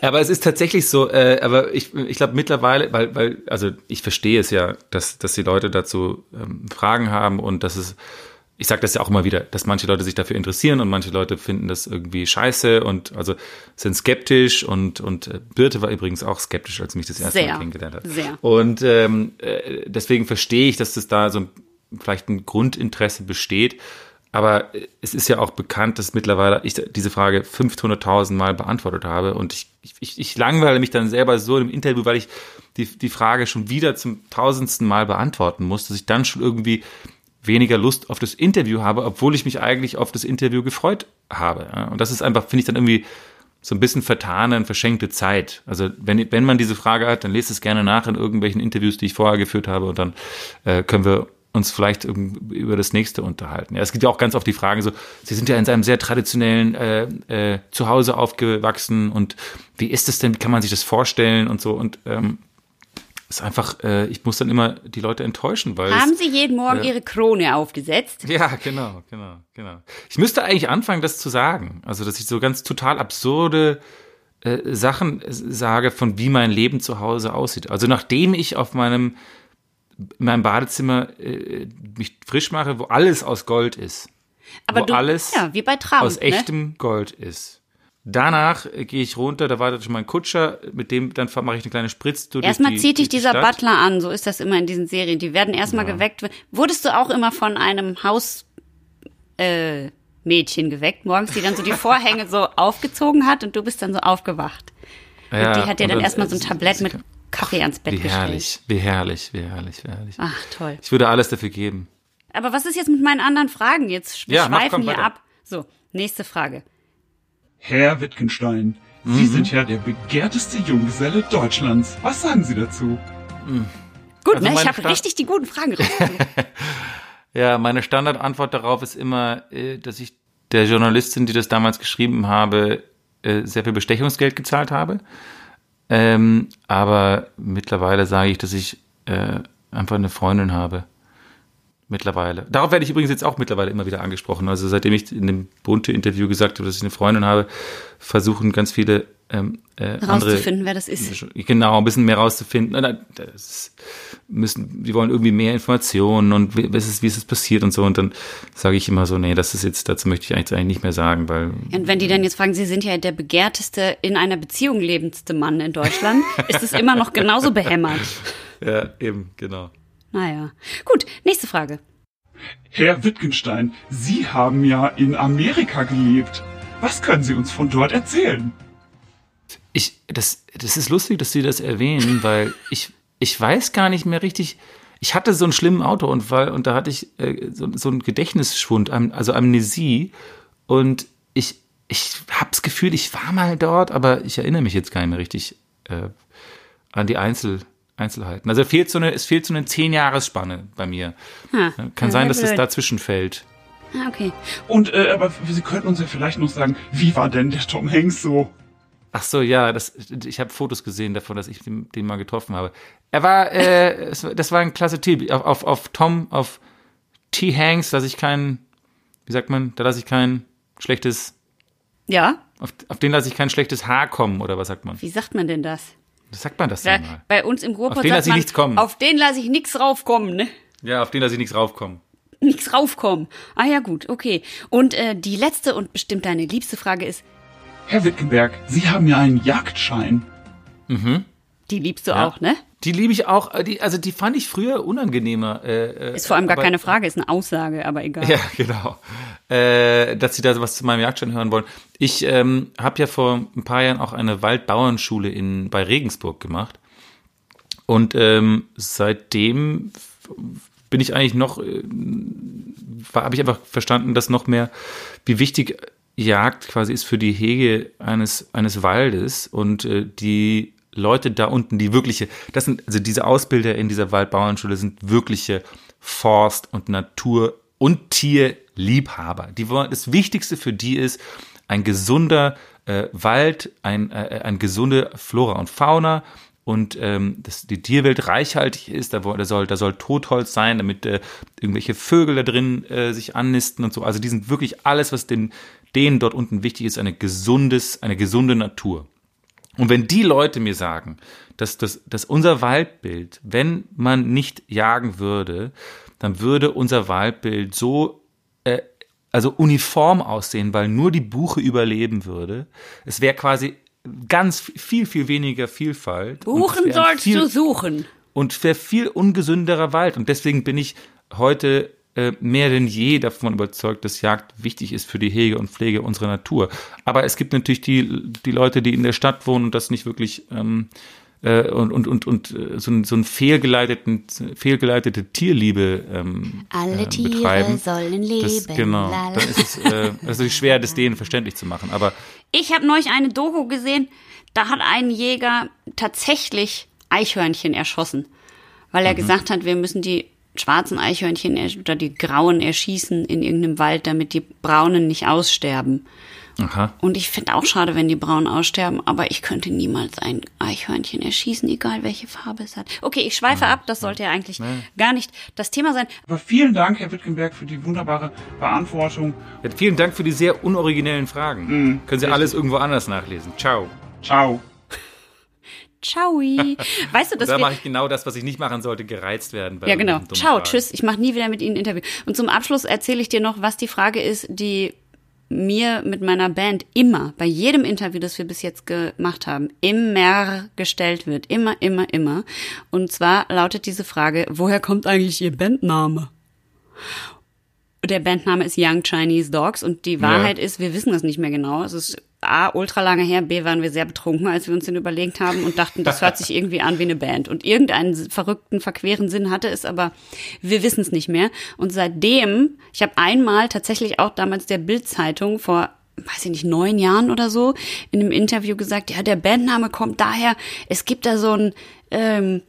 Aber es ist tatsächlich so, äh, aber ich, ich glaube mittlerweile, weil, weil, also ich verstehe es ja, dass, dass die Leute dazu ähm, Fragen haben und dass es, ich sage das ja auch immer wieder, dass manche Leute sich dafür interessieren und manche Leute finden das irgendwie scheiße und also sind skeptisch und, und äh, Birte war übrigens auch skeptisch, als mich das erste Sehr, Mal kennengelernt hat. sehr. Und ähm, äh, deswegen verstehe ich, dass das da so ein, vielleicht ein Grundinteresse besteht. Aber äh, es ist ja auch bekannt, dass mittlerweile ich diese Frage 500.000 Mal beantwortet habe und ich, ich, ich langweile mich dann selber so im Interview, weil ich die, die Frage schon wieder zum tausendsten Mal beantworten muss, dass ich dann schon irgendwie weniger Lust auf das Interview habe, obwohl ich mich eigentlich auf das Interview gefreut habe. Und das ist einfach, finde ich dann irgendwie so ein bisschen vertane und verschenkte Zeit. Also wenn, wenn man diese Frage hat, dann lest es gerne nach in irgendwelchen Interviews, die ich vorher geführt habe und dann äh, können wir uns vielleicht über das nächste unterhalten. Ja, es gibt ja auch ganz oft die Fragen so, Sie sind ja in einem sehr traditionellen äh, äh, Zuhause aufgewachsen und wie ist es denn, wie kann man sich das vorstellen und so und ähm, ist einfach, äh, ich muss dann immer die Leute enttäuschen, weil es- Haben Sie jeden Morgen Ihre Krone aufgesetzt? ja, genau, genau, genau. Ich müsste eigentlich anfangen, das zu sagen. Also, dass ich so ganz total absurde äh, Sachen äh, sage, von wie mein Leben zu Hause aussieht. Also, nachdem ich auf meinem, in meinem Badezimmer äh, mich frisch mache, wo alles aus Gold ist. Aber wo du, alles ja, wie bei Traum. aus ne? echtem Gold ist. Danach gehe ich runter, da wartet schon mein Kutscher, mit dem dann mache ich eine kleine Spritztour durch Erstmal zieht dich die dieser Stadt. Butler an, so ist das immer in diesen Serien. Die werden erstmal geweckt. Wurdest du auch immer von einem Haus äh, Mädchen geweckt morgens, die dann so die Vorhänge so aufgezogen hat und du bist dann so aufgewacht. Ja, und die hat dir dann dann- erstmal so ein Tablett mit Kaffee ans Bett Wie gestellt. herrlich, wie herrlich, wie herrlich, wie herrlich. Ach, toll. Ich würde alles dafür geben. Aber was ist jetzt mit meinen anderen Fragen? Jetzt wir Ja, schweifen komm, hier ab. So, nächste Frage. Herr Wittgenstein, Mhm. Sie sind ja der begehrteste Junggeselle Deutschlands. Was sagen Sie dazu? Gut, Also ne? Ich habe Sta- richtig die guten Fragen. Ja, meine Standardantwort darauf ist immer, äh, dass ich der Journalistin, die das damals geschrieben habe, äh, sehr viel Bestechungsgeld gezahlt habe. Ähm, aber mittlerweile sage ich, dass ich äh, einfach eine Freundin habe. Mittlerweile. Darauf werde ich übrigens jetzt auch mittlerweile immer wieder angesprochen. Also seitdem ich in dem bunte Interview gesagt habe, dass ich eine Freundin habe, versuchen ganz viele ähm, äh, andere Rauszufinden, wer das ist. Genau, ein bisschen mehr rauszufinden. Das müssen, die wollen irgendwie mehr Informationen und wie, was ist, wie ist es passiert und so. Und dann sage ich immer so, nee, das ist jetzt, dazu möchte ich eigentlich, eigentlich nicht mehr sagen, weil Und wenn die dann jetzt fragen, Sie sind ja der begehrteste in einer Beziehung lebendste Mann in Deutschland, ist es immer noch genauso behämmert. ja, eben, genau. Naja. Gut, nächste Frage. Herr Wittgenstein, Sie haben ja in Amerika gelebt. Was können Sie uns von dort erzählen? Ich, das, das ist lustig, dass Sie das erwähnen, weil ich, ich weiß gar nicht mehr richtig. Ich hatte so einen schlimmen Autounfall und da hatte ich äh, so, so einen Gedächtnisschwund, also Amnesie. Und ich, ich habe das Gefühl, ich war mal dort, aber ich erinnere mich jetzt gar nicht mehr richtig äh, an die Einzel, Einzelheiten. Also fehlt so eine, es fehlt so eine Zehn-Jahres-Spanne bei mir. Ha, Kann sein, dass es blöd. dazwischen fällt. Ah, okay. Und, äh, aber Sie könnten uns ja vielleicht noch sagen, wie war denn der Tom Hanks so? Ach so, ja, das, ich habe Fotos gesehen davon, dass ich den, den mal getroffen habe. Er war, äh, es, das war ein klasse Typ. Auf, auf, auf Tom, auf T. Hanks lasse ich kein, wie sagt man, da lasse ich kein schlechtes, Ja, auf, auf den lasse ich kein schlechtes Haar kommen, oder was sagt man? wie sagt man denn das? Sagt man das Da, denn mal? bei uns im Ruhrpott Auf den lasse ich nichts kommen. Auf den lasse ich nichts raufkommen, ne? Ja, auf den lasse ich nichts raufkommen. Nichts raufkommen. Ah ja, gut, okay. Und äh, die letzte und bestimmt deine liebste Frage ist, Herr Wittenberg, Sie haben ja einen Jagdschein. Die liebst du Ja. auch, ne? Die liebe ich auch, äh, die, also die fand ich früher unangenehmer. Äh, äh, Ist vor allem gar aber- keine Frage, ist eine Aussage, aber egal. Ja, genau. Äh, dass sie da was zu meinem Jagdschein hören wollen. Ich ähm, habe ja vor ein paar Jahren auch eine Waldbauernschule in bei Regensburg gemacht. Und ähm, seitdem bin ich eigentlich noch, äh, habe ich einfach verstanden, dass noch mehr, wie wichtig Jagd quasi ist für die Hege eines, eines Waldes und äh, die Leute da unten, die wirkliche, das sind, also diese Ausbilder in dieser Waldbauernschule sind wirkliche Forst- und Natur- und Tierliebhaber. Die wollen, das Wichtigste für die ist ein gesunder äh, Wald, ein, äh, ein gesunde Flora und Fauna und ähm, dass die Tierwelt reichhaltig ist, da, da, soll, da soll Totholz sein, damit äh, irgendwelche Vögel da drin äh, sich annisten und so. Also die sind wirklich alles, was den, denen dort unten wichtig ist, eine gesundes, eine gesunde Natur. Und wenn die Leute mir sagen, dass, dass, dass unser Waldbild, wenn man nicht jagen würde, dann würde unser Waldbild so äh, also uniform aussehen, weil nur die Buche überleben würde. Es wäre quasi ganz viel, viel weniger Vielfalt. Buchen sollst viel, du suchen. Und wäre viel ungesünderer Wald. Und deswegen bin ich heute mehr denn je davon überzeugt, dass Jagd wichtig ist für die Hege und Pflege unserer Natur. Aber es gibt natürlich die, die Leute, die in der Stadt wohnen und das nicht wirklich ähm, äh, und, und, und, und äh, so, ein, so ein fehlgeleiteten, fehlgeleitete Tierliebe ähm, Alle äh, Tiere betreiben. sollen leben. Das, genau. Lala. Dann ist es äh, natürlich schwer, das denen verständlich zu machen. Aber Ich habe neulich eine Doku gesehen, da hat ein Jäger tatsächlich Eichhörnchen erschossen, weil er gesagt hat, wir müssen die schwarzen Eichhörnchen oder die grauen erschießen in irgendeinem Wald, damit die braunen nicht aussterben. aha. Und ich finde auch schade, wenn die braunen aussterben, aber ich könnte niemals ein Eichhörnchen erschießen, egal welche Farbe es hat. Okay, ich schweife ab, das sollte ja eigentlich gar nicht das Thema sein. Aber vielen Dank, Herr Wittgenberg, für die wunderbare Beantwortung. Ja, vielen Dank für die sehr unoriginellen Fragen. Können Sie richtig. alles irgendwo anders nachlesen. Ciao. Ciao. Ciao. Weißt du, dass Da mache ich genau das, was ich nicht machen sollte, gereizt werden. Ja, genau. Ciao, Fragen. tschüss. Ich mache nie wieder mit Ihnen ein Interview. Und zum Abschluss erzähle ich dir noch, was die Frage ist, die mir mit meiner Band immer, bei jedem Interview, das wir bis jetzt gemacht haben, immer gestellt wird. Immer, immer, immer. Und zwar lautet diese Frage, woher kommt eigentlich Ihr Bandname? Der Bandname ist Young Chinese Dogs und die Wahrheit ist, wir wissen das nicht mehr genau. Es ist A, ultra lange her, B, waren wir sehr betrunken, als wir uns den überlegt haben und dachten, das hört sich irgendwie an wie eine Band. Und irgendeinen verrückten, verqueren Sinn hatte es, aber wir wissen es nicht mehr. Und seitdem, ich habe einmal tatsächlich auch damals der Bild-Zeitung vor weiß ich nicht, neun Jahren oder so, in einem Interview gesagt, ja, der Bandname kommt daher, es gibt da so ein, ähm,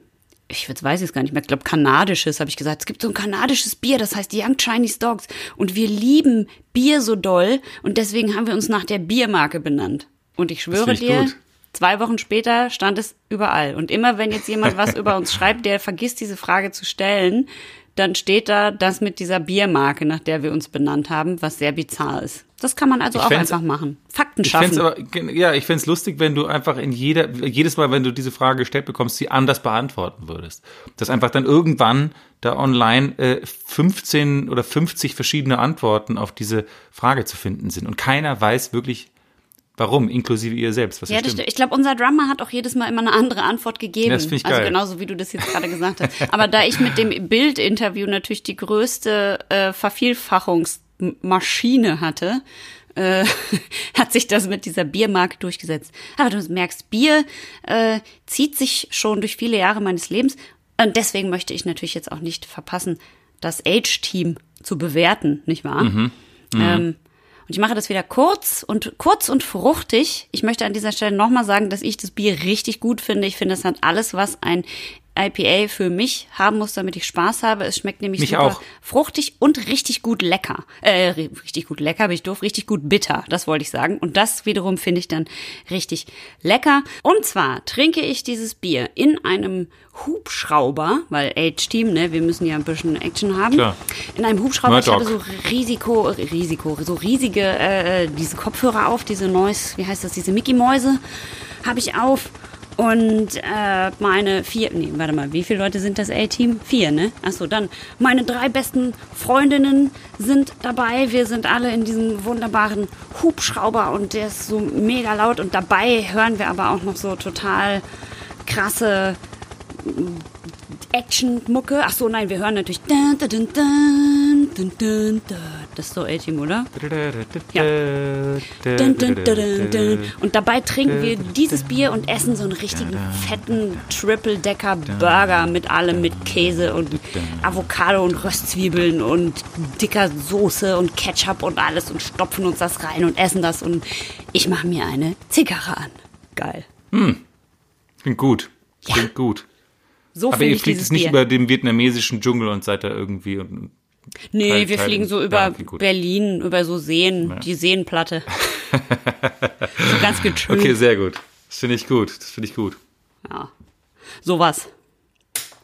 ich jetzt weiß ich es gar nicht mehr, ich glaube kanadisches, habe ich gesagt. Es gibt so ein kanadisches Bier, das heißt Young Chinese Dogs. Und wir lieben Bier so doll und deswegen haben wir uns nach der Biermarke benannt. Und ich schwöre ich dir, gut. zwei Wochen später stand es überall. Und immer wenn jetzt jemand was über uns schreibt, der vergisst diese Frage zu stellen, dann steht da das mit dieser Biermarke, nach der wir uns benannt haben, was sehr bizarr ist. Das kann man also Ich auch einfach machen. Fakten Ich schaffen. aber, gen- ja, ich fände es lustig, wenn du einfach in jeder, jedes Mal, wenn du diese Frage gestellt bekommst, sie anders beantworten würdest. Dass einfach dann irgendwann da online äh, 15 oder 50 verschiedene Antworten auf diese Frage zu finden sind. Und keiner weiß wirklich, warum, inklusive ihr selbst, was Ja, das stimmt. Ich glaube, unser Drummer hat auch jedes Mal immer eine andere Antwort gegeben. Das ich also geil. genauso wie du das jetzt gerade gesagt hast. Aber da ich mit dem Bildinterview natürlich die größte äh, Vervielfachungsmaschine hatte, äh, hat sich das mit dieser Biermarke durchgesetzt. Aber du merkst, Bier äh, zieht sich schon durch viele Jahre meines Lebens. Und deswegen möchte ich natürlich jetzt auch nicht verpassen, das Age-Team zu bewerten, nicht wahr? Ähm, und ich mache das wieder kurz und kurz und fruchtig. Ich möchte an dieser Stelle nochmal sagen, dass ich das Bier richtig gut finde. Ich finde, es hat alles, was ein IPA für mich haben muss, damit ich Spaß habe. Es schmeckt nämlich Mich super auch. fruchtig und richtig gut lecker. Äh, ri- richtig gut lecker, bin ich doof, richtig gut bitter, das wollte ich sagen. Und das wiederum finde ich dann richtig lecker. Und zwar trinke ich dieses Bier in einem Hubschrauber, weil Age-Team, ne, wir müssen ja ein bisschen Action haben. Klar. In einem Hubschrauber, ich habe so Risiko, Risiko, so riesige, äh, diese Kopfhörer auf, diese Noise, wie heißt das, diese Mickey-Mäuse habe ich auf. Und äh, meine vier, nee, warte mal, wie viele Leute sind das A-Team? Vier, ne? Achso, dann meine drei besten Freundinnen sind dabei. Wir sind alle in diesem wunderbaren Hubschrauber und der ist so mega laut. Und dabei hören wir aber auch noch so total krasse Action-Mucke. Ach so, nein, wir hören natürlich. dun, dun, dun, dun, Das ist so A-Team, oder? Ja. Und dabei trinken wir dieses Bier und essen so einen richtigen fetten Triple-Decker-Burger mit allem, mit Käse und Avocado und Röstzwiebeln und dicker Soße und Ketchup und alles und stopfen uns das rein und essen das und ich mache mir eine Zigarre an. Geil. Klingt gut. Ja. Klingt gut. So Aber ihr fliegt jetzt nicht Bier. über den vietnamesischen Dschungel und seid da irgendwie und nee, Teil- wir Teil- fliegen so Ja, über gut. Berlin, über so Seen, die Seenplatte. so ganz gechillt. Okay, sehr gut. Das finde ich gut. Das finde ich gut. Ja. Sowas.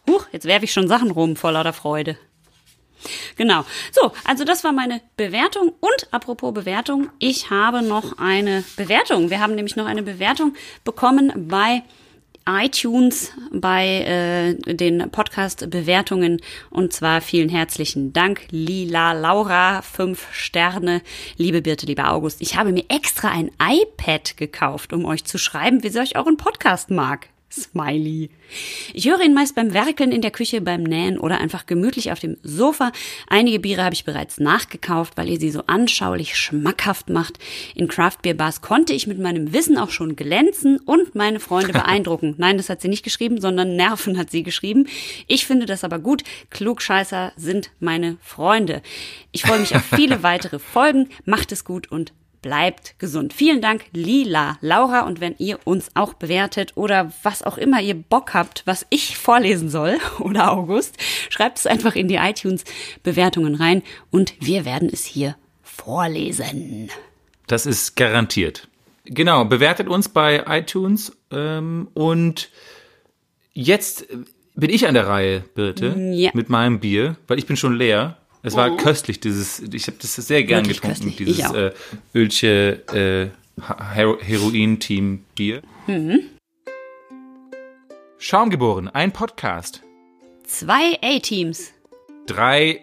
Huch, jetzt werfe ich schon Sachen rum vor lauter Freude. Genau. So, also das war meine Bewertung. Und apropos Bewertung, ich habe noch eine Bewertung. Wir haben nämlich noch eine Bewertung bekommen bei iTunes, bei äh, den Podcast-Bewertungen. Und zwar vielen herzlichen Dank, Lila Laura, fünf Sterne, liebe Birte, lieber August. Ich habe mir extra ein iPad gekauft, um euch zu schreiben, wie sehr ich euren Podcast mag. Smiley. Ich höre ihn meist beim Werkeln in der Küche, beim Nähen oder einfach gemütlich auf dem Sofa. Einige Biere habe ich bereits nachgekauft, weil ihr sie so anschaulich schmackhaft macht. In Craft Beer Bars konnte ich mit meinem Wissen auch schon glänzen und meine Freunde beeindrucken. Nein, das hat sie nicht geschrieben, sondern Nerven hat sie geschrieben. Ich finde das aber gut. Klugscheißer sind meine Freunde. Ich freue mich auf viele weitere Folgen. Macht es gut und bleibt gesund. Vielen Dank, Lila, Laura. Und wenn ihr uns auch bewertet oder was auch immer ihr Bock habt, was ich vorlesen soll oder August, schreibt es einfach in die iTunes-Bewertungen rein und wir werden es hier vorlesen. Das ist garantiert. Genau, bewertet uns bei iTunes ähm, und jetzt bin ich an der Reihe, Birte, Ja. mit meinem Bier, weil ich bin schon leer. Es war köstlich, dieses, ich habe das sehr gern Wirklich getrunken, köstlich, dieses äh, Ölche äh, Hero Heroin-Team Bier. Mhm. Schaumgeboren, ein Podcast. Zwei A-Teams. drei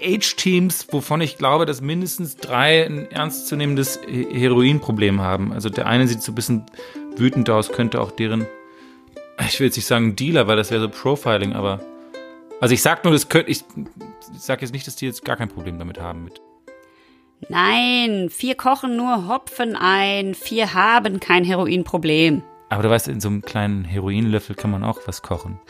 Age-Teams, wovon ich glaube, dass mindestens drei ein ernstzunehmendes He- Heroinproblem haben. Also der eine sieht so ein bisschen wütend aus, könnte auch deren, ich will jetzt nicht sagen Dealer, weil das wäre so Profiling, aber also ich sag nur, das könnte, ich sag jetzt nicht, dass die jetzt gar kein Problem damit haben mit. Nein, vier kochen nur Hopfen ein, vier haben kein Heroinproblem. Aber du weißt, in so einem kleinen Heroinlöffel kann man auch was kochen.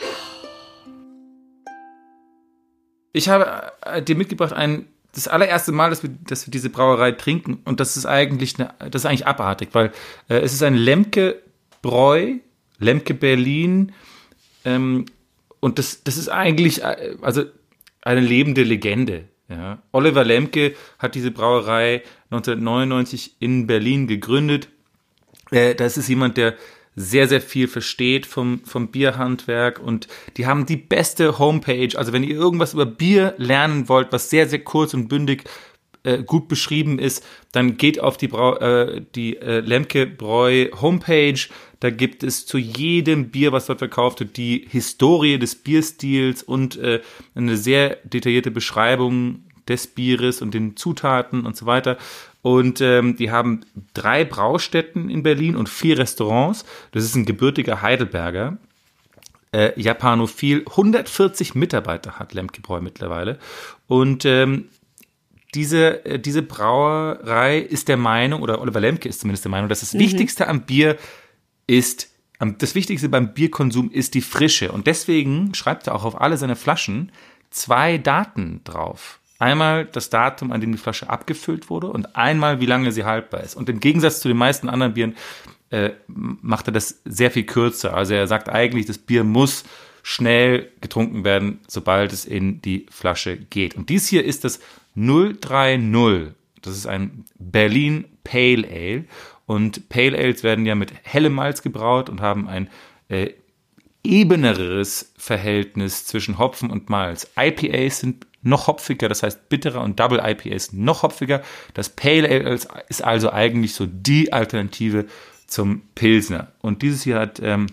Ich habe äh, dir mitgebracht ein das allererste Mal, dass wir, dass wir diese Brauerei trinken und das ist eigentlich eine, das ist eigentlich abartig, weil äh, es ist ein Lemke Bräu, Lemke Berlin ähm, und das, das ist eigentlich äh, also eine lebende Legende. Ja. Oliver Lemke hat diese Brauerei 1999 in Berlin gegründet. Äh, das ist jemand, der sehr, sehr viel versteht vom, vom Bierhandwerk und die haben die beste Homepage. Also wenn ihr irgendwas über Bier lernen wollt, was sehr, sehr kurz und bündig äh, gut beschrieben ist, dann geht auf die, Brau äh, die äh, Lemke Bräu Homepage. Da gibt es zu jedem Bier, was dort verkauft wird, die Historie des Bierstils und äh, eine sehr detaillierte Beschreibung des Bieres und den Zutaten und so weiter. Und ähm, die haben drei Braustätten in Berlin und vier Restaurants. Das ist ein gebürtiger Heidelberger. Äh, Japanophil. 140 Mitarbeiter hat Lemkebräu mittlerweile. Und ähm, diese, äh, diese Brauerei ist der Meinung, oder Oliver Lemke ist zumindest der Meinung, dass das Wichtigste am Bier ist, das Wichtigste beim Bierkonsum ist die Frische. Und deswegen schreibt er auch auf alle seine Flaschen zwei Daten drauf. Einmal das Datum, an dem die Flasche abgefüllt wurde und einmal, wie lange sie haltbar ist. Und im Gegensatz zu den meisten anderen Bieren äh, macht er das sehr viel kürzer. Also er sagt eigentlich, das Bier muss schnell getrunken werden, sobald es in die Flasche geht. Und dies hier ist das 030. Das ist ein Berlin Pale Ale. Und Pale Ales werden ja mit hellem Malz gebraut und haben ein äh, ebeneres Verhältnis zwischen Hopfen und Malz. IPAs sind noch hopfiger, das heißt bitterer und Double IPAs noch hopfiger. Das Pale Ale ist also eigentlich so die Alternative zum Pilsner. Und dieses hier hat ähm,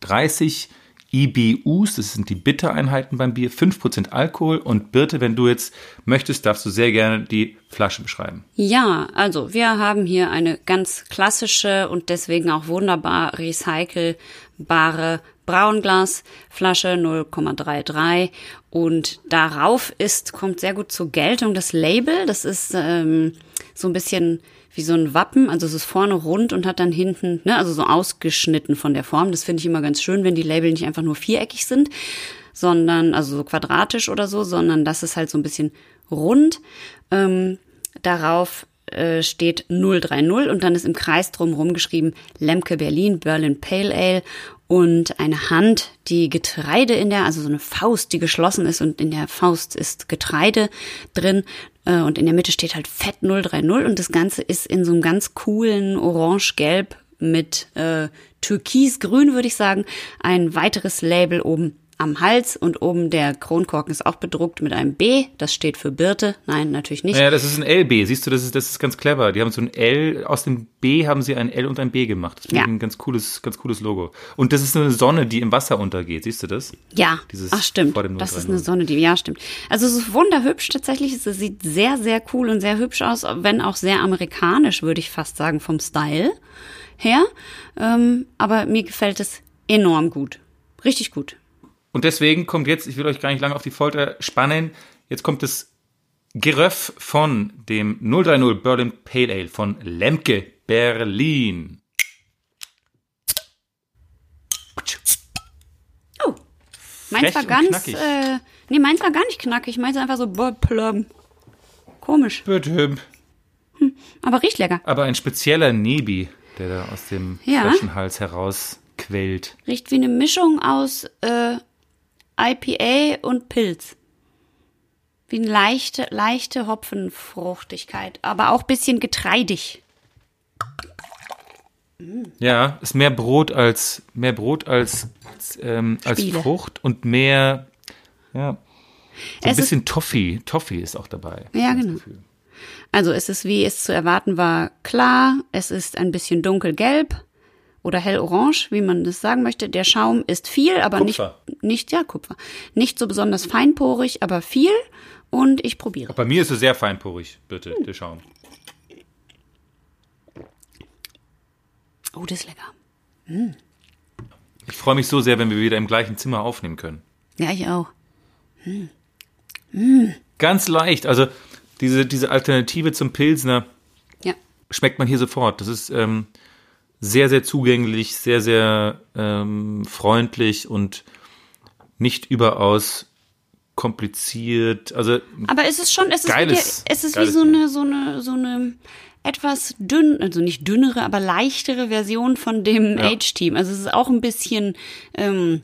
30 IBUs, das sind die Bittereinheiten beim Bier, 5% Alkohol. Und Birte, wenn du jetzt möchtest, darfst du sehr gerne die Flasche beschreiben. Ja, also wir haben hier eine ganz klassische und deswegen auch wunderbar recycelbare Braunglasflasche 0,33 und darauf ist, kommt sehr gut zur Geltung das Label. Das ist ähm, so ein bisschen wie so ein Wappen, also es ist vorne rund und hat dann hinten, ne, also so ausgeschnitten von der Form. Das finde ich immer ganz schön, wenn die Label nicht einfach nur viereckig sind, sondern, also so quadratisch oder so, sondern das ist halt so ein bisschen rund. Ähm, darauf äh, steht 030 und dann ist im Kreis drumherum geschrieben Lemke Berlin, Berlin Pale Ale und eine Hand, die Getreide in der, also so eine Faust, die geschlossen ist und in der Faust ist Getreide drin und in der Mitte steht halt Fett 030 und das Ganze ist in so einem ganz coolen Orange-Gelb mit äh, Türkisgrün, würde ich sagen, ein weiteres Label oben am Hals und oben der Kronkorken ist auch bedruckt mit einem B. Das steht für Birte. Nein, natürlich nicht. Ja, das ist ein LB. Siehst du, das ist, das ist ganz clever. Die haben so ein L, aus dem B haben sie ein L und ein B gemacht. Das ist ja. ein ganz cooles, ganz cooles Logo. Und das ist eine Sonne, die im Wasser untergeht. Siehst du das? Ja. Dieses Ach, stimmt. Das ist eine Sonne, die, ja, stimmt. Also es ist wunderhübsch tatsächlich. Es sieht sehr, sehr cool und sehr hübsch aus, wenn auch sehr amerikanisch, würde ich fast sagen, vom Style her. Ähm, aber mir gefällt es enorm gut. Richtig gut. Und deswegen kommt jetzt, ich will euch gar nicht lange auf die Folter spannen, jetzt kommt das Geröff von dem 030 Berlin Pale Ale von Lemke Berlin. Oh, meins war ganz, äh, nee, meins war gar nicht knackig, meins einfach so plum. Komisch. Hm, aber riecht lecker. Aber ein spezieller Nebi, der da aus dem ja. Flaschenhals herausquellt. Riecht wie eine Mischung aus äh, IPA und Pilz. Wie eine leichte, leichte Hopfenfruchtigkeit, aber auch bisschen getreidig. Ja, ist mehr Brot als mehr Brot als ähm, als Frucht und mehr ja so ein bisschen Toffee. Toffee ist auch dabei. Ja, genau. Also es ist wie es zu erwarten war klar. Es ist ein bisschen dunkelgelb oder hellorange, wie man das sagen möchte. Der Schaum ist viel, aber Kupfer. nicht, nicht, ja, Kupfer. Nicht so besonders feinporig, aber viel. Und ich probiere. Bei mir ist es sehr feinporig, bitte, hm. der Schaum. Oh, das ist lecker. Hm. Ich freue mich so sehr, wenn wir wieder im gleichen Zimmer aufnehmen können. Ja, ich auch. Hm. Hm. Ganz leicht. Also diese, diese Alternative zum Pilsner ja. schmeckt man hier sofort. Das ist, ähm, sehr, sehr zugänglich, sehr, sehr ähm, freundlich und nicht überaus kompliziert. Also aber es ist schon, es ist, geiles, wie, es ist wie so eine, so eine, so eine etwas dünn, also nicht dünnere, aber leichtere Version von dem ja. Age-Team. Also es ist auch ein bisschen ähm,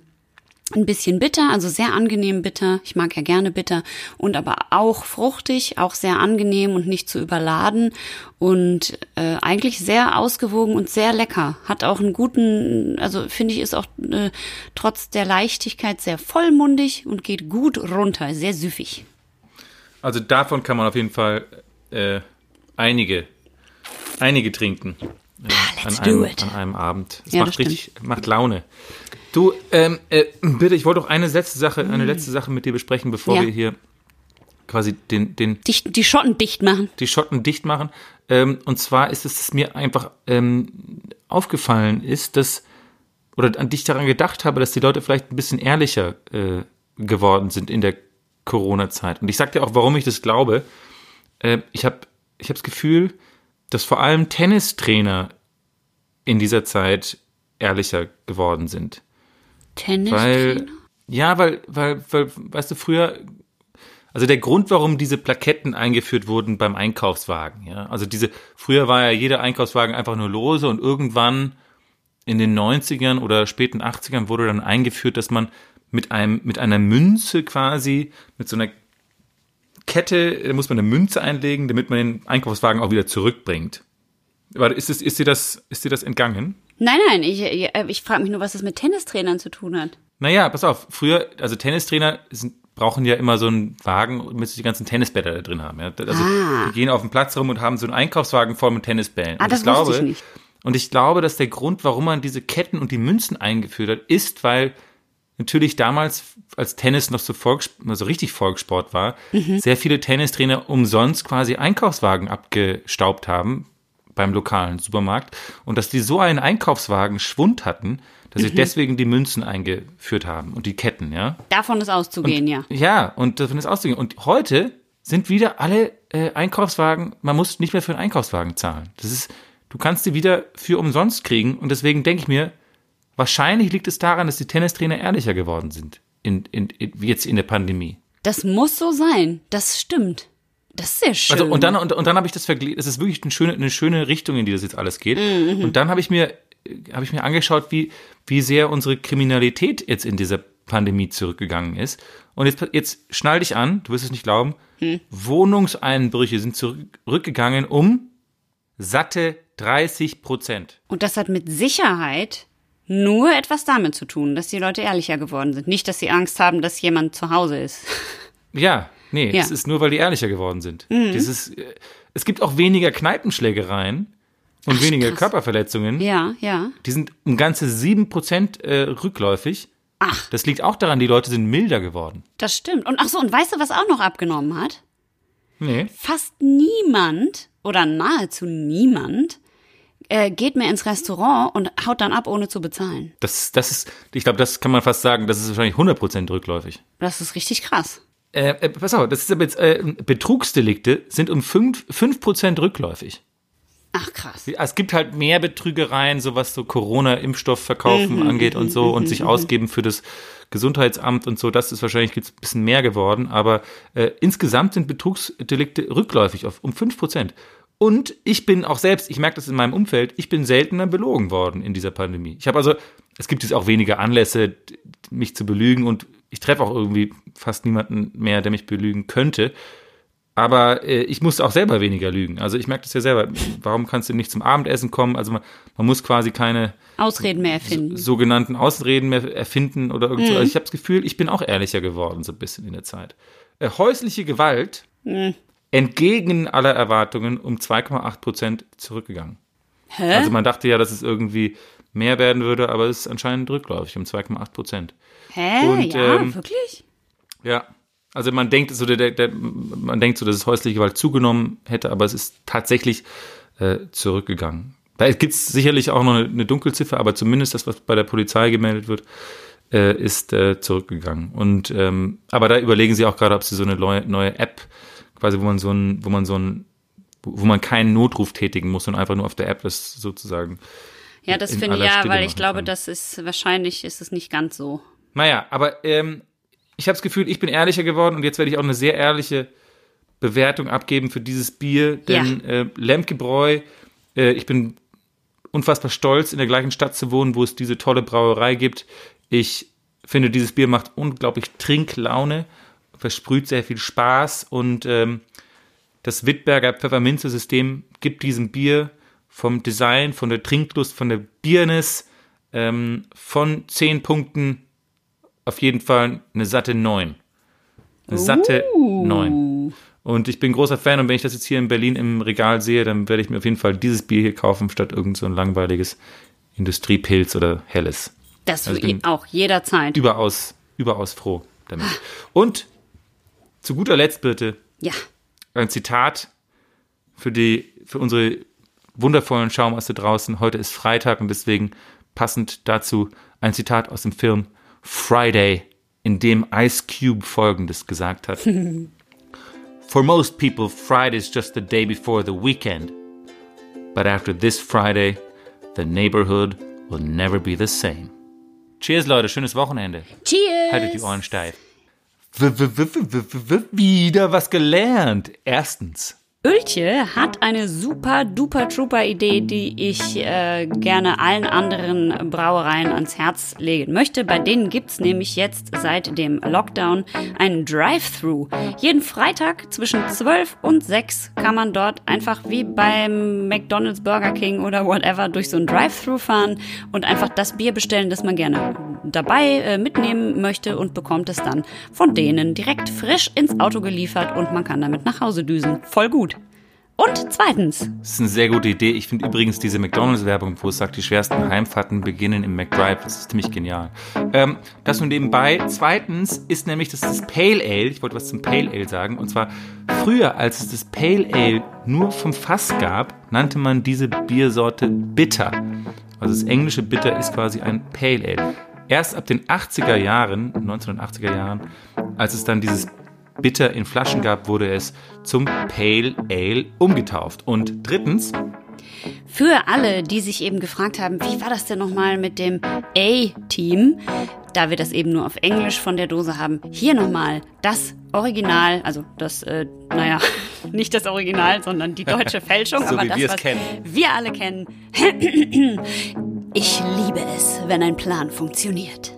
ein bisschen bitter, also sehr angenehm bitter. Ich mag ja gerne bitter und aber auch fruchtig, auch sehr angenehm und nicht zu überladen und äh, eigentlich sehr ausgewogen und sehr lecker. Hat auch einen guten, also finde ich, ist auch äh, trotz der Leichtigkeit sehr vollmundig und geht gut runter, sehr süffig. Also davon kann man auf jeden Fall äh, einige, einige trinken. Äh, ah, an, einem, an einem Abend. Es ja, macht richtig, macht Laune. Du, ähm, äh, bitte, ich wollte doch eine letzte Sache, eine letzte Sache mit dir besprechen, bevor ja. wir hier quasi den, den Dicht, die Schotten dicht machen. Die Schotten dicht machen. Ähm, und zwar ist es, dass mir einfach ähm, aufgefallen ist, dass oder an dich daran gedacht habe, dass die Leute vielleicht ein bisschen ehrlicher äh, geworden sind in der Corona-Zeit. Und ich sag dir auch, warum ich das glaube. Äh, ich habe ich hab das Gefühl, dass vor allem Tennistrainer in dieser Zeit ehrlicher geworden sind. Tennis? Weil, ja, weil, weil, weil, weißt du, früher, also der Grund, warum diese Plaketten eingeführt wurden beim Einkaufswagen, ja, also diese, früher war ja jeder Einkaufswagen einfach nur lose und irgendwann in den 90ern oder späten 80ern wurde dann eingeführt, dass man mit einem, mit einer Münze quasi, mit so einer Kette, da muss man eine Münze einlegen, damit man den Einkaufswagen auch wieder zurückbringt. Warte, ist, es, ist, dir das, ist dir das entgangen? Nein, nein, ich, ich, ich frage mich nur, was das mit Tennistrainern zu tun hat. Naja, pass auf, früher, also Tennistrainer sind, brauchen ja immer so einen Wagen, mit sie die ganzen Tennisbälle da drin haben. Ja? Also ah. die gehen auf den Platz rum und haben so einen Einkaufswagen voll mit Tennisbällen. Ah, und das ich glaube, ich nicht. Und ich glaube, dass der Grund, warum man diese Ketten und die Münzen eingeführt hat, ist, weil natürlich damals, als Tennis noch so, Volks, also richtig Volkssport war, mhm. sehr viele Tennistrainer umsonst quasi Einkaufswagen abgestaubt haben, beim lokalen Supermarkt und dass die so einen Einkaufswagen Schwund hatten, dass sie deswegen die Münzen eingeführt haben und die Ketten, ja. Davon ist auszugehen, ja. Ja, und davon ist auszugehen. Und heute sind wieder alle äh, Einkaufswagen, man muss nicht mehr für einen Einkaufswagen zahlen. Das ist, du kannst die wieder für umsonst kriegen. Und deswegen denke ich mir, wahrscheinlich liegt es daran, dass die Tennistrainer ehrlicher geworden sind. In, in, in, jetzt in der Pandemie. Das muss so sein. Das stimmt. Das ist sehr schön. Also und dann und, und dann habe ich das verglichen. Es ist wirklich eine schöne eine schöne Richtung, in die das jetzt alles geht. Und dann habe ich mir habe ich mir angeschaut, wie wie sehr unsere Kriminalität jetzt in dieser Pandemie zurückgegangen ist. Und jetzt jetzt schnall dich an, du wirst es nicht glauben. Wohnungseinbrüche sind zurückgegangen um satte 30 Prozent. Und das hat mit Sicherheit nur etwas damit zu tun, dass die Leute ehrlicher geworden sind. Nicht, dass sie Angst haben, dass jemand zu Hause ist. Ja, nee, Ja. es ist nur, weil die ehrlicher geworden sind. Dieses, äh, es gibt auch weniger Kneipenschlägereien und weniger krass. Körperverletzungen. Ja, ja. Die sind um ganze 7% äh, rückläufig. Ach, Das liegt auch daran, die Leute sind milder geworden. das stimmt. Und ach so, und weißt du, was auch noch abgenommen hat? Nee. Fast niemand oder nahezu niemand äh, geht mehr ins Restaurant und haut dann ab, ohne zu bezahlen. Das, das ist, ich glaube, das kann man fast sagen, das ist wahrscheinlich 100% rückläufig. Das ist richtig krass. Äh, äh, pass auf, das ist aber jetzt, äh, Betrugsdelikte sind um 5%, 5% rückläufig. Ach krass. Es gibt halt mehr Betrügereien, so was so Corona-Impfstoffverkaufen angeht und so und sich ausgeben für das Gesundheitsamt und so. Das ist wahrscheinlich jetzt ein bisschen mehr geworden, aber äh, insgesamt sind Betrugsdelikte rückläufig auf um 5 Prozent. Und ich bin auch selbst, ich merke das in meinem Umfeld, ich bin seltener belogen worden in dieser Pandemie. Ich habe also, es gibt jetzt auch weniger Anlässe, mich zu belügen und ich treffe auch irgendwie fast niemanden mehr, der mich belügen könnte. Aber äh, ich musste auch selber weniger lügen. Also ich merke das ja selber. Warum kannst du nicht zum Abendessen kommen? Also man, man muss quasi keine Ausreden mehr erfinden. sogenannten Ausreden mehr erfinden oder irgend so. Also ich habe das Gefühl, ich bin auch ehrlicher geworden so ein bisschen in der Zeit. Äh, häusliche Gewalt entgegen aller Erwartungen um 2,8 Prozent zurückgegangen. Hä? Also man dachte ja, dass es irgendwie mehr werden würde, aber es ist anscheinend rückläufig um 2,8 Prozent. Hä? und, ja, ähm, wirklich? Ja. Also man denkt so, der, der, der, man denkt so, dass es häusliche Gewalt zugenommen hätte, aber es ist tatsächlich äh, zurückgegangen. Da gibt es sicherlich auch noch eine, eine Dunkelziffer, aber zumindest das, was bei der Polizei gemeldet wird, äh, ist äh, zurückgegangen. Und ähm, aber da überlegen sie auch gerade, ob sie so eine neue, neue App, quasi, wo man so ein, wo man so ein, wo wo man keinen Notruf tätigen muss und einfach nur auf der App das sozusagen. Ja, das in finde ich ja, Stille weil ich glaube, kann. das ist wahrscheinlich ist es nicht ganz so. Naja, aber ähm, ich habe das Gefühl, ich bin ehrlicher geworden und jetzt werde ich auch eine sehr ehrliche Bewertung abgeben für dieses Bier. Denn äh, Lemkebräu, äh, ich bin unfassbar stolz, in der gleichen Stadt zu wohnen, wo es diese tolle Brauerei gibt. Ich finde, dieses Bier macht unglaublich Trinklaune, versprüht sehr viel Spaß und ähm, das Wittberger Pfefferminze-System gibt diesem Bier vom Design, von der Trinklust, von der Biernis, ähm, von 10 Punkten auf jeden Fall eine satte 9. Eine satte 9. Und ich bin großer Fan und wenn ich das jetzt hier in Berlin im Regal sehe, dann werde ich mir auf jeden Fall dieses Bier hier kaufen, statt irgend so ein langweiliges Industriepilz oder Helles. Das Also ich bin- auch jederzeit. Überaus, überaus froh damit. Und zu guter Letzt bitte Ja. ein Zitat für die, für unsere wundervollen Schaumaste draußen. Heute ist Freitag und deswegen passend dazu ein Zitat aus dem Film Friday, in dem Ice Cube folgendes gesagt hat. For most people, Friday is just the day before the weekend. But after this Friday, the neighborhood will never be the same. Cheers, Leute, schönes Wochenende. Cheers! Haltet die Ohren steif. W -w -w -w -w -w -w Wieder was gelernt. Erstens. Öltje hat eine super duper trooper Idee, die ich äh, gerne allen anderen Brauereien ans Herz legen möchte. Bei denen gibt's nämlich jetzt seit dem Lockdown einen Drive-Thru. Jeden Freitag zwischen 12 und 6 kann man dort einfach wie beim McDonald's, Burger King oder whatever durch so ein Drive-Thru fahren und einfach das Bier bestellen, das man gerne dabei äh, mitnehmen möchte und bekommt es dann von denen direkt frisch ins Auto geliefert und man kann damit nach Hause düsen. Voll gut. Und zweitens. Das ist eine sehr gute Idee. Ich finde übrigens diese McDonalds-Werbung, wo es sagt, die schwersten Heimfahrten beginnen im McDrive. Das ist ziemlich genial. Ähm, das nur nebenbei. Zweitens ist nämlich das, das Pale Ale. Ich wollte was zum Pale Ale sagen. Und zwar früher, als es das Pale Ale nur vom Fass gab, nannte man diese Biersorte Bitter. Also das englische Bitter ist quasi ein Pale Ale. Erst ab den 80er Jahren, 1980er Jahren, als es dann dieses Bitter in Flaschen gab, wurde es zum Pale Ale umgetauft. Und drittens, Für alle, die sich eben gefragt haben, wie war das denn nochmal mit dem A-Team, da wir das eben nur auf Englisch von der Dose haben, hier nochmal das Original, also das, äh, naja, nicht das Original, sondern die deutsche Fälschung, So aber wie das, was kennen. wir alle kennen. Ich liebe es, wenn ein Plan funktioniert.